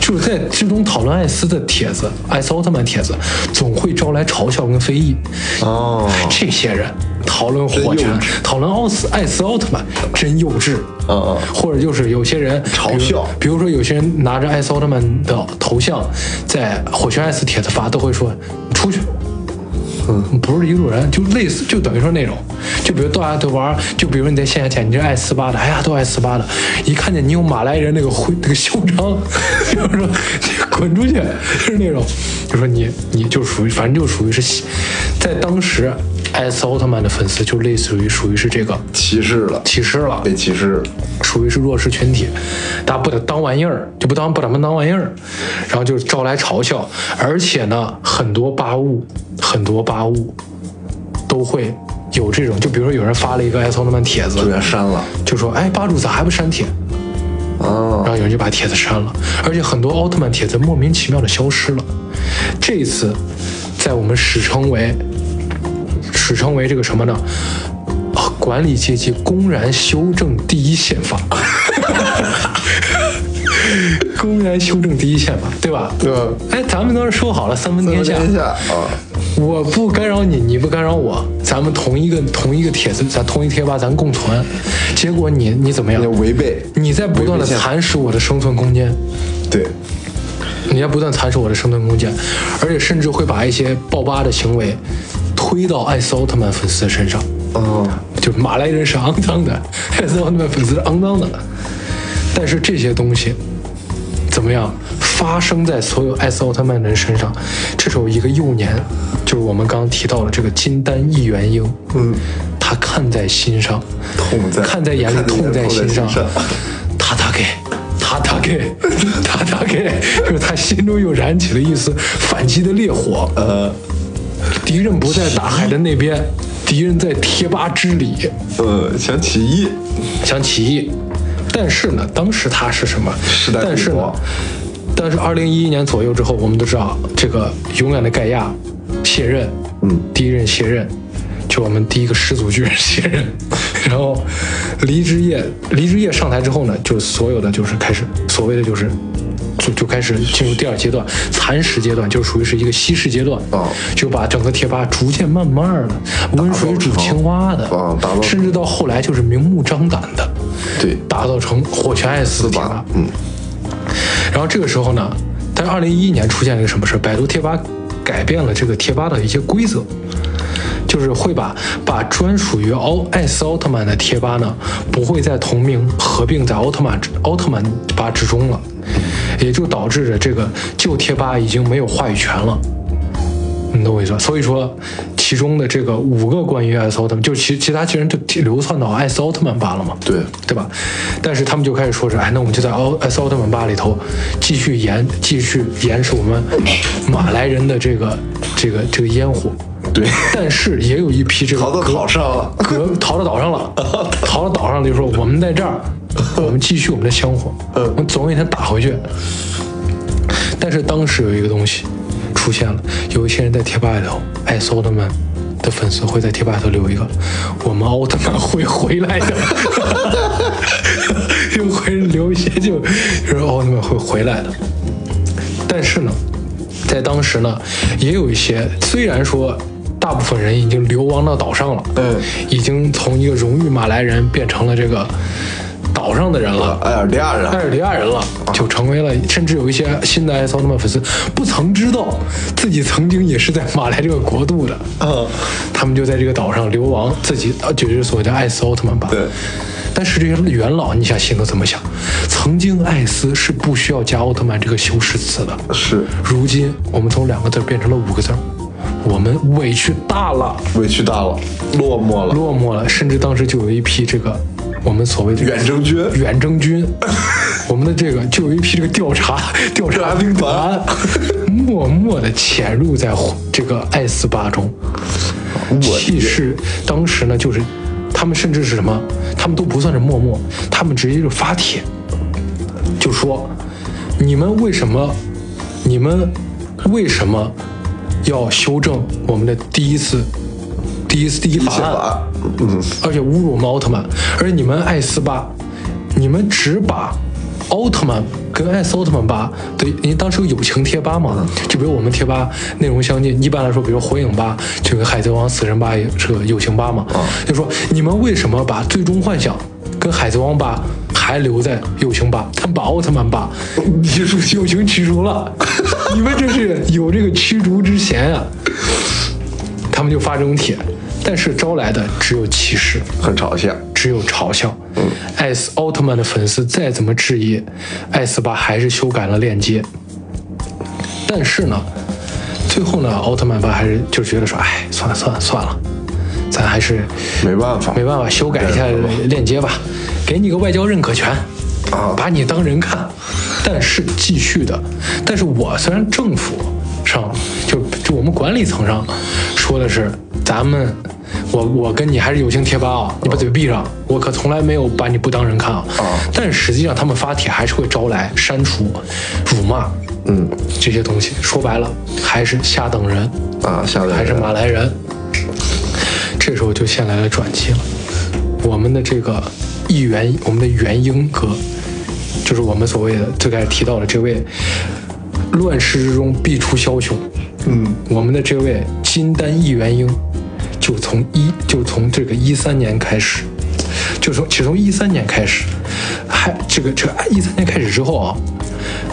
就是在这种讨论艾斯的帖子，艾斯奥特曼帖子，总会招来嘲笑跟非议。哦，这些人讨论火拳讨论奥斯艾斯奥特曼，真幼稚。嗯嗯或者就是有些人嘲笑比如，比如说有些人拿着艾斯奥特曼的头像，在火拳艾斯帖子发，都会说出去。嗯，不是一路人，就类似，就等于说那种，就比如大家都玩，就比如你在线下见，你这爱斯巴的，哎呀，都爱斯巴的，一看见你有马来人那个徽那个嚣张，*laughs* 就是说你滚出去，就是那种，就说你你就属于，反正就属于是，在当时，艾斯奥特曼的粉丝就类似于属于是这个歧视了，歧视了，被歧视了。属于是弱势群体，大家不得当玩意儿，就不当不把他们当玩意儿，然后就招来嘲笑，而且呢，很多吧务，很多吧务都会有这种，就比如说有人发了一个艾斯奥特曼帖子就子，给删了。就说哎，吧主咋还不删帖？哦然，后有人就把帖子删了，而且很多奥特曼帖子莫名其妙的消失了。这一次，在我们史称为史称为这个什么呢？啊，管理阶级公然修正第一宪法，*laughs* 公然修正第一宪法，对吧？对吧？哎，咱们当时说好了三分天下，天下啊，我不干扰你，你不干扰我，咱们同一个同一个帖子，咱同一贴吧，咱共存。结果你你怎么样要？违背。你在不断的蚕食我的生存空间，对，你在不断蚕食我的生存空间，而且甚至会把一些爆吧的行为推到艾斯奥特曼粉丝的身上，嗯，就马来人是肮脏的，艾斯奥特曼粉丝是肮脏的。但是这些东西怎么样发生在所有艾斯奥特曼人身上？这时候一个幼年，就是我们刚刚提到的这个金丹一元婴，嗯，他看在心上，痛在看在眼里，痛在心上，他他给。他他给，他他给，*laughs* 就是他心中又燃起了一丝反击的烈火。呃，敌人不在大海的那边，敌人在贴吧之里，呃，想起义，想起义。但是呢，当时他是什么？时代但是呢，但是二零一一年左右之后，我们都知道这个永远的盖亚卸任，嗯，第一任卸任，就我们第一个始祖巨人卸任，*laughs* 然后黎之夜，黎之夜上台之后呢，就所有的就是开始所谓的就是。就就开始进入第二阶段，蚕食阶段，就属于是一个稀释阶段，哦就把整个贴吧逐渐慢慢的温水煮青蛙的，甚至到后来就是明目张胆的，对，打造成火拳艾斯贴吧。嗯，然后这个时候呢，在二零一一年出现了一个什么事？百度贴吧改变了这个贴吧的一些规则，就是会把把专属于奥艾斯奥特曼的贴吧呢，不会再同名合并在奥特曼奥特曼吧之中了，也就导致着这个旧贴吧已经没有话语权了。你懂我意思吧？所以说，其中的这个五个关于艾斯奥特曼，就其其他其实就流窜到艾斯奥特曼吧了嘛。对，对吧？但是他们就开始说是，哎，那我们就在奥艾斯奥特曼吧里头继续延继续延续我们马来人的这个这个这个烟火。对，但是也有一批这个逃到岛上了，*laughs* 革逃到岛上了，*laughs* 逃到岛上就说我们在这儿我们继续我们的香火，我们总有一天打回去。但是当时有一个东西出现了，有一些人在贴吧里头，艾斯奥特曼的粉丝会在贴吧里头留一个“我们奥特曼会回来的”，*laughs* 就会留一些就说奥特曼会回来的。但是呢，在当时呢，也有一些虽然说大部分人已经流亡到岛上了，嗯已经从一个荣誉马来人变成了这个岛上的人了。埃尔迪亚人埃尔迪亚人了，就成为了，甚至有一些新的艾斯奥特曼粉丝不曾知道自己曾经也是在马来这个国度的，嗯，他们就在这个岛上流亡，自己呃就是所谓的艾斯奥特曼吧。对。但是这些元老，你想心里怎么想？曾经艾斯是不需要加奥特曼这个修饰词的，是如今我们从两个字变成了五个字儿，我们委屈大了，委屈大了，落寞了，落寞了，甚至当时就有一批这个我们所谓的远征军。远征军，*laughs* 我们的这个就有一批这个调查 *laughs* 调查兵团，默默的潜入在这个艾斯巴中，我气势当时呢就是，他们甚至是什么？他们都不算是默默，他们直接就发帖，就说你们为什么，你们为什么要修正我们的第一次第一次第一法案？嗯，而且侮辱我们奥特曼，而你们艾斯巴，你们只把奥特曼跟艾斯奥特曼吧对，因为当时有友情贴吧嘛，就比如我们贴吧内容相近，一般来说，比如火影吧就跟海贼王、死神吧也是个友情吧嘛，就说你们为什么把最终幻想跟海贼王吧还留在友情吧，他们把奥特曼吧 *laughs* 你是友情驱逐了，*laughs* 你们这是有这个驱逐之嫌啊、他们就发这种帖，但是招来的只有歧视。很嘲笑，只有嘲笑。艾斯奥特曼的粉丝再怎么质疑，艾斯巴还是修改了链接。但是呢，最后呢，奥特曼吧还是就觉得说，哎，算了算了算了，咱还是没办法，没办法修改一下链接吧，给你个外交认可权，啊把你当人看。但是继续的，但是我虽然政府上就就我们管理层上说的是咱们。我我跟你还是友情贴吧啊，你把嘴闭上，我可从来没有把你不当人看啊。啊但实际上他们发帖还是会招来删除、辱骂嗯这些东西。说白了，还是下等人。啊，下来还是马来人。这时候就先来了转机了。我们的这个议员，我们的元英哥，就是我们所谓的最开始提到的这位乱世之中必出枭雄，嗯，我们的这位金丹一元英，就从一就从这个一三年开始，就从其实从一三年开始，还这个这个一三年开始之后啊，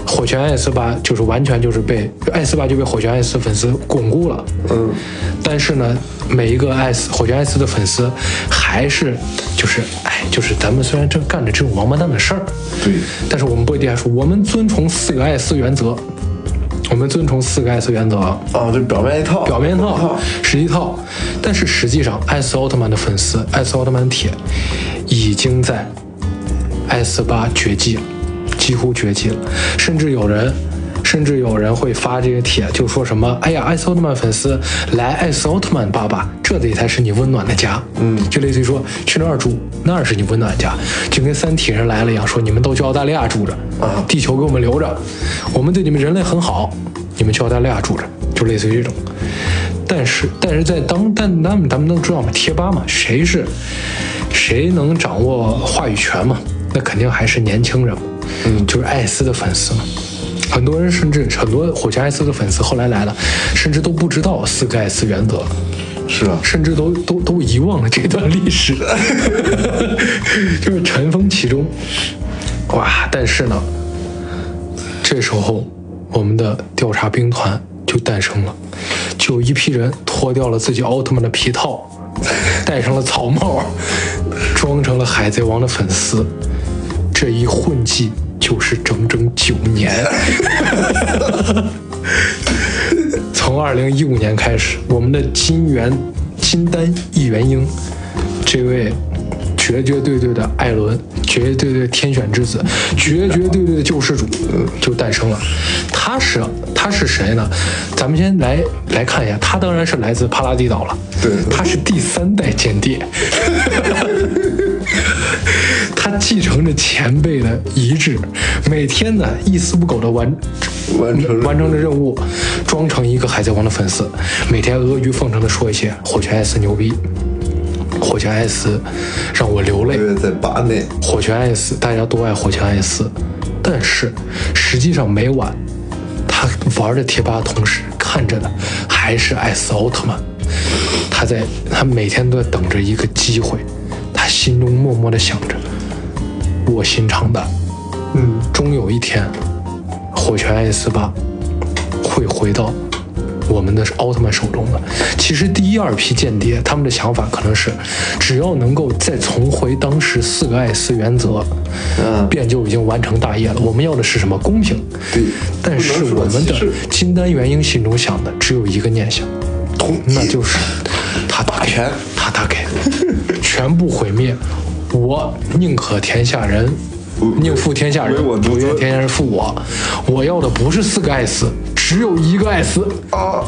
火拳艾斯巴就是完全就是被艾斯巴就被火拳艾斯粉丝巩固了，嗯，但是呢，每一个艾斯火拳艾斯的粉丝还是就是哎，就是咱们虽然正干着这种王八蛋的事儿，对，但是我们不一定还说我们遵从四个艾斯原则，我们遵从四个艾斯原则。啊。啊，就表面一套，表面一套，实际套，但是实际上，艾斯奥特曼的粉丝，艾斯奥特曼铁已经在艾斯巴绝迹了，几乎绝迹了，甚至有人。甚至有人会发这些帖，就说什么：“哎呀，艾斯奥特曼粉丝来艾斯奥特曼爸爸，这里才是你温暖的家。”嗯，就类似于说去那儿住，那儿是你温暖的家，就跟三体人来了一样，说你们都去澳大利亚住着，啊地球给我们留着，我们对你们人类很好，你们去澳大利亚住着，就类似于这种。但是，但是在当但咱们咱们都知道嘛，贴吧嘛，谁是谁能掌握话语权嘛？那肯定还是年轻人嘛，嗯，就是艾斯的粉丝嘛。很多人甚至很多火拳艾斯的粉丝后来来了，甚至都不知道四个艾斯原则，是啊，甚至都都都遗忘了这段历史，*laughs* 就是尘封其中。哇！但是呢，这时候我们的调查兵团就诞生了，就有一批人脱掉了自己奥特曼的皮套，戴上了草帽，装成了海贼王的粉丝。这一混迹就是整整九年。从二零一五年开始，我们的金元金丹一元英这位绝绝对对的艾伦，绝绝对对的天选之子，绝绝对对的救世主呃就诞生了。他是他是谁呢？咱们先来来看一下，他当然是来自帕拉蒂岛了。对他是第三代间谍。*laughs* 他继承着前辈的遗志，每天呢一丝不苟的完完成完成着任务，装成一个海贼王的粉丝，每天阿谀奉承的说一些火拳艾斯牛逼，火拳艾斯让我流泪，在八内，火拳艾斯大家都爱火拳艾斯，但是实际上每晚他玩着贴吧的同时，看着的还是艾斯奥特曼。他在他每天都在等着一个机会，他心中默默的想着，卧薪尝胆，嗯，终有一天，火拳艾斯八会回到我们的奥特曼手中的。其实第一二批间谍他们的想法可能是，只要能够再重回当时四个艾斯原则，嗯便就已经完成大业了。我们要的是什么？公平。对，但是我们的金丹元婴心中想的只有一个念想，统那就是他打拳他打给，全部毁灭。我宁可天下人，宁负天下人，天下人负我。我要的不是四个艾斯，只有一个艾斯。啊，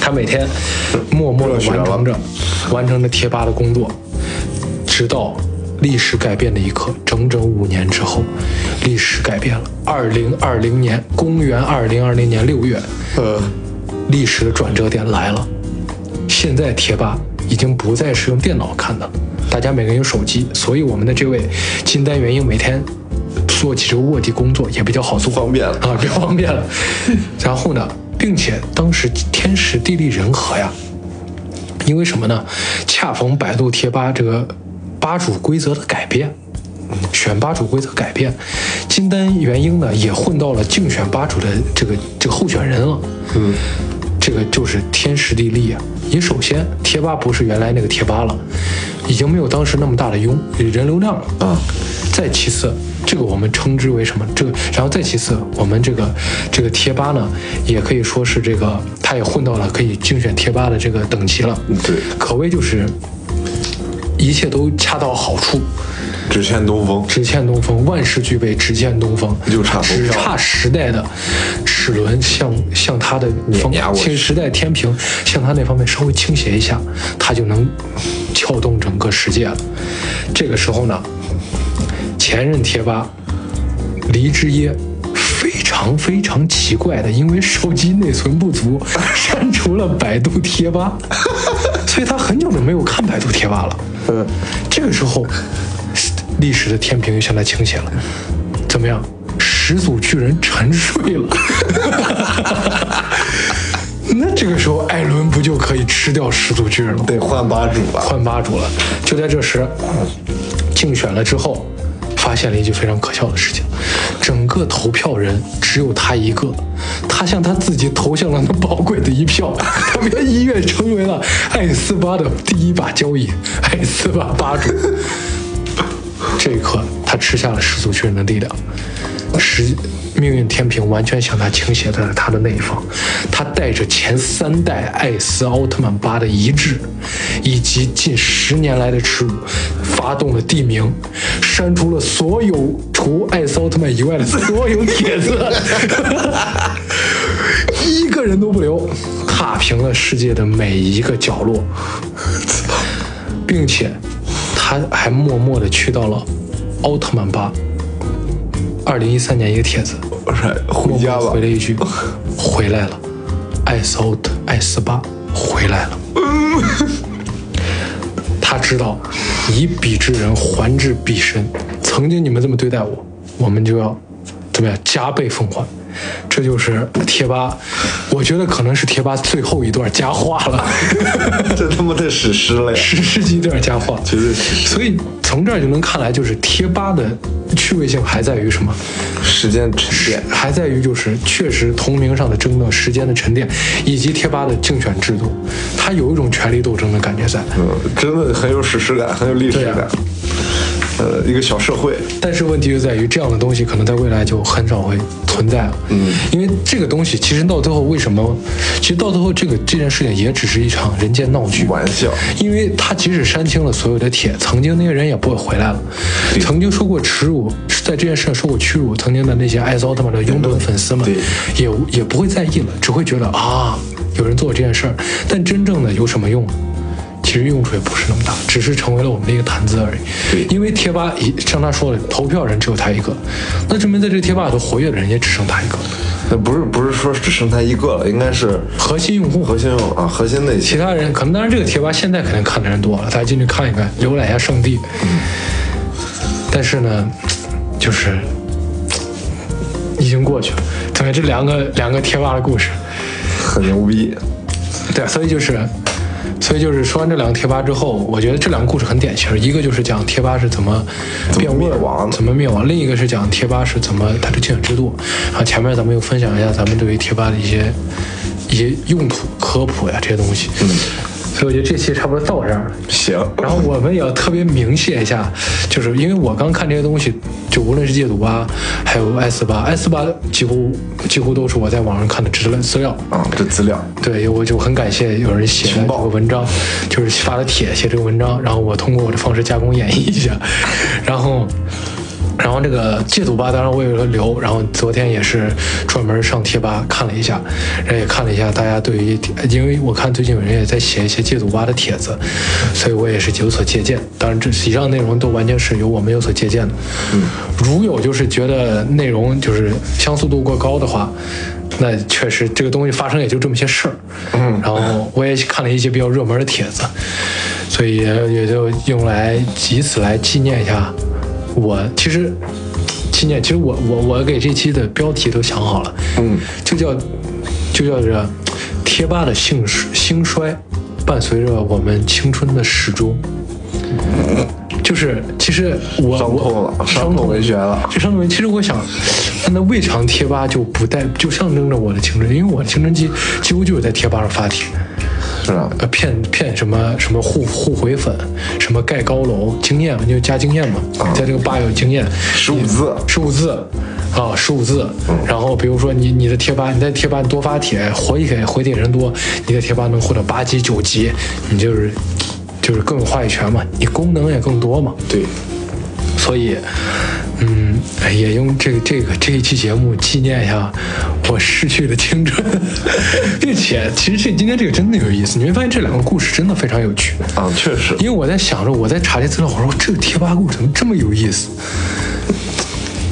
他每天默默地热血了完成着完成着贴吧的工作，直到历史改变的一刻，整整五年之后，历史改变了。二零二零年，公元二零二零年六月，呃，历史的转折点来了。现在贴吧已经不再是用电脑看的了，大家每个人有手机，所以我们的这位金丹元婴每天做起这个卧底工作也比较好做，方便了啊，比较方便了。*laughs* 然后呢，并且当时天时地利人和呀，因为什么呢？恰逢百度贴吧这个吧主规则的改变。选吧主规则改变，金丹元婴呢也混到了竞选吧主的这个这个候选人了。嗯，这个就是天时地利啊。也首先，贴吧不是原来那个贴吧了，已经没有当时那么大的拥人流量了啊。再其次，这个我们称之为什么？这个，然后再其次，我们这个这个贴吧呢，也可以说是这个，它也混到了可以竞选贴吧的这个等级了。对可谓就是一切都恰到好处。只欠东风，只欠东风，万事俱备，只欠东风，就差只差时代的齿轮向向他的方碾压过去。其实时代天平向他那方面稍微倾斜一下，他就能撬动整个世界了。这个时候呢，前任贴吧黎之耶非常非常奇怪的，因为手机内存不足，*laughs* 删除了百度贴吧，所以他很久都没有看百度贴吧了。嗯，这个时候，历史的天平又向他倾斜了。怎么样？始祖巨人沉睡了。*laughs* 那这个时候，艾伦不就可以吃掉始祖巨人了吗？得换吧主吧，换吧主了。就在这时，竞选了之后，发现了一件非常可笑的事情：整个投票人只有他一个，他向他自己投向了那宝贵的一票，*laughs* 他便一跃成为了艾斯巴的第一把交椅，艾斯巴吧主。这一刻，他吃下了始祖巨人的力量，时命运天平完全向他倾斜在了他的那一方。他带着前三代艾斯奥特曼八的遗志，以及近十年来的耻辱，发动了地名，删除了所有除艾斯奥特曼以外的所有帖子，一个人都不留，踏平了世界的每一个角落，并且他还默默的去到了奥特曼吧。二零一三年一个帖子，回默家吧默回了，一句：*laughs* “回来了，艾斯奥特艾斯巴回来了。”他知道，以彼之人还治彼身。曾经你们这么对待我，我们就要怎么样加倍奉还。这就是贴吧，我觉得可能是贴吧最后一段佳话了，*laughs* 这他妈的史诗了呀！史诗级段佳话。绝对史诗所以从这儿就能看来，就是贴吧的趣味性还在于什么？时间沉淀，还在于就是确实同名上的争斗、时间的沉淀，以及贴吧的竞选制度，它有一种权力斗争的感觉在。嗯，真的很有史诗感，很有历史感。呃，一个小社会，但是问题就在于，这样的东西可能在未来就很少会存在了。嗯，因为这个东西其实到最后为什么？其实到最后这个这件事情也只是一场人间闹剧。玩笑。因为他即使删清了所有的帖，曾经那些人也不会回来了。曾经受过耻辱，在这件事上受过屈辱，曾经的那些艾斯奥特曼的拥趸粉丝们，也也不会在意了，只会觉得啊，有人做这件事儿。但真正的有什么用？其实用处也不是那么大，只是成为了我们的一个谈资而已。对因为贴吧一像他说的，投票人只有他一个，那证明在这个贴吧里头活跃的人也只剩他一个，那不是不是说只剩他一个了，应该是核心用户。核心用啊，核心那其些。他人可能，当然这个贴吧现在肯定看的人多了，大家进去看一看，浏览一下圣地。但是呢，就是已经过去了。对，这两个两个贴吧的故事，很牛逼。对，所以就是，所以就是说完这两个贴吧之后，我觉得这两个故事很典型，一个就是讲贴吧是怎么灭亡怎么灭亡；另一个是讲贴吧是怎么它的竞选制度。然后前面咱们又分享一下咱们对于贴吧的一些一些用途科普呀这些东西。嗯，所以我觉得这期差不多到这儿了。行，然后我们也要特别明确一下，就是因为我刚看这些东西，就无论是戒毒啊，还有 S 八，S 八几乎几乎都是我在网上看的资料资料。啊，这资料对，我就很感谢有人写了这个文章，就是发了帖写这个文章，然后我通过我的方式加工演绎一下，*laughs* 然后。然后这个戒赌吧，当然我有个留，然后昨天也是专门上贴吧看了一下，然后也看了一下大家对于，因为我看最近有人也在写一些戒赌吧的帖子，所以我也是有所借鉴。当然，这以上内容都完全是由我们有所借鉴的。嗯，如有就是觉得内容就是相似度过高的话，那确实这个东西发生也就这么些事儿。嗯，然后我也看了一些比较热门的帖子，所以也也就用来以此来纪念一下我。其实纪念，其实我我我给这期的标题都想好了，嗯，就叫就叫着贴吧的兴兴衰，伴随着我们青春的始终。就是其实我伤透了我伤痛文学了就伤痛文其实我想，那未尝贴吧就不带就象征着我的青春，因为我的青春期几乎就是在贴吧上发帖。是啊，呃，骗骗什么什么互互回粉，什么盖高楼，经验嘛，就加经验嘛，在这个吧有经验，十15字十五字，啊，十五字。然后比如说你你的贴吧，你在贴吧多发帖，回帖回帖人多，你在贴吧能获得八级九级，你就是就是更有话语权嘛，你功能也更多嘛。对，所以，嗯，哎也用这个这个这一期节目纪念一下我逝去的青春，并且其实这今天这个真的有意思，你会发现这两个故事真的非常有趣。啊，确实因为我在想着，我在查这资料，我说这个贴吧故事怎么这么有意思，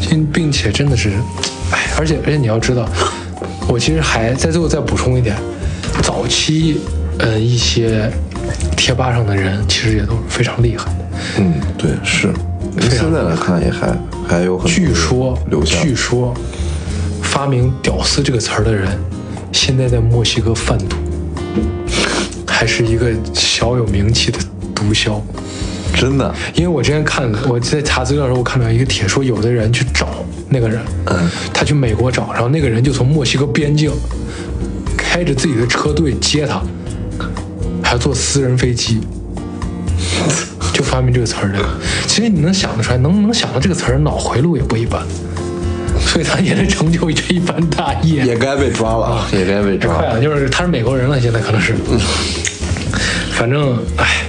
并并且真的是，哎，而且而且你要知道，我其实还在最后再补充一点，早期，呃，一些贴吧上的人其实也都是非常厉害的。嗯，对，是。现在来看也还还有很多据说，据说发明“屌丝”这个词儿的人，现在在墨西哥贩毒，还是一个小有名气的毒枭。真的，因为我之前看我在查资料的时候，我看到一个帖说，有的人去找那个人，嗯，他去美国找，然后那个人就从墨西哥边境开着自己的车队接他，还坐私人飞机，*laughs* 就发明这个词儿的。其实你能想得出来，能能想到这个词儿，脑回路也不一般，所以他也是成就这一番大业。也该被抓了，啊也该被抓了。快了，就是他是美国人了，现在可能是。反正，哎，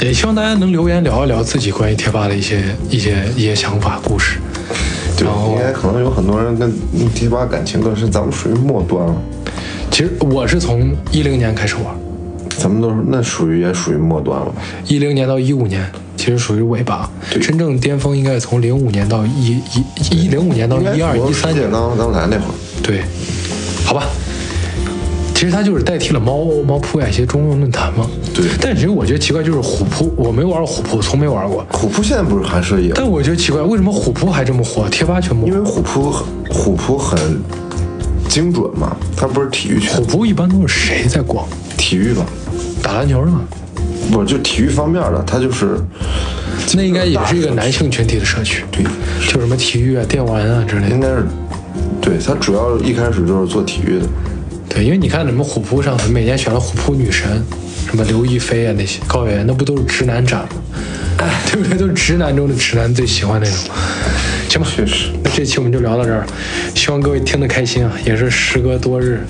也希望大家能留言聊一聊自己关于贴吧的一些一些一些想法、故事。对，应该可能有很多人跟贴吧感情更深，咱们属于末端了，其实我是从一零年开始玩，咱们都是那属于也属于末端了吧？一零年到一五年，其实属于尾巴。真正巅峰应该是从零五年到一一一零五年到一二一三年。刚刚来那会儿，对，好吧。其实它就是代替了猫猫扑呀一些中文论坛嘛。对但其实我觉得奇怪，就是虎扑，我没玩过虎扑，从没玩过。虎扑现在不是还是有？但我觉得奇怪，为什么虎扑还这么火，贴吧全部因为虎扑很虎扑很精准嘛，它不是体育圈虎，扑一般都是谁在逛？体育吧，打篮球的吗？不就体育方面的，他就是那应该也是一个男性群体的社区，对，就什么体育啊、电玩啊之类的。应该是，对，他主要一开始就是做体育的，对，因为你看什么虎扑上，每年选了虎扑女神，什么刘亦菲啊那些高圆圆，那不都是直男展吗？*laughs* 对不对？都是直男中的直男最喜欢那种。行吧，确实。那这期我们就聊到这儿，希望各位听得开心啊！也是时隔多日，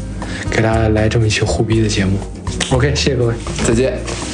给大家来这么一期互逼的节目。OK，谢谢各位。再见。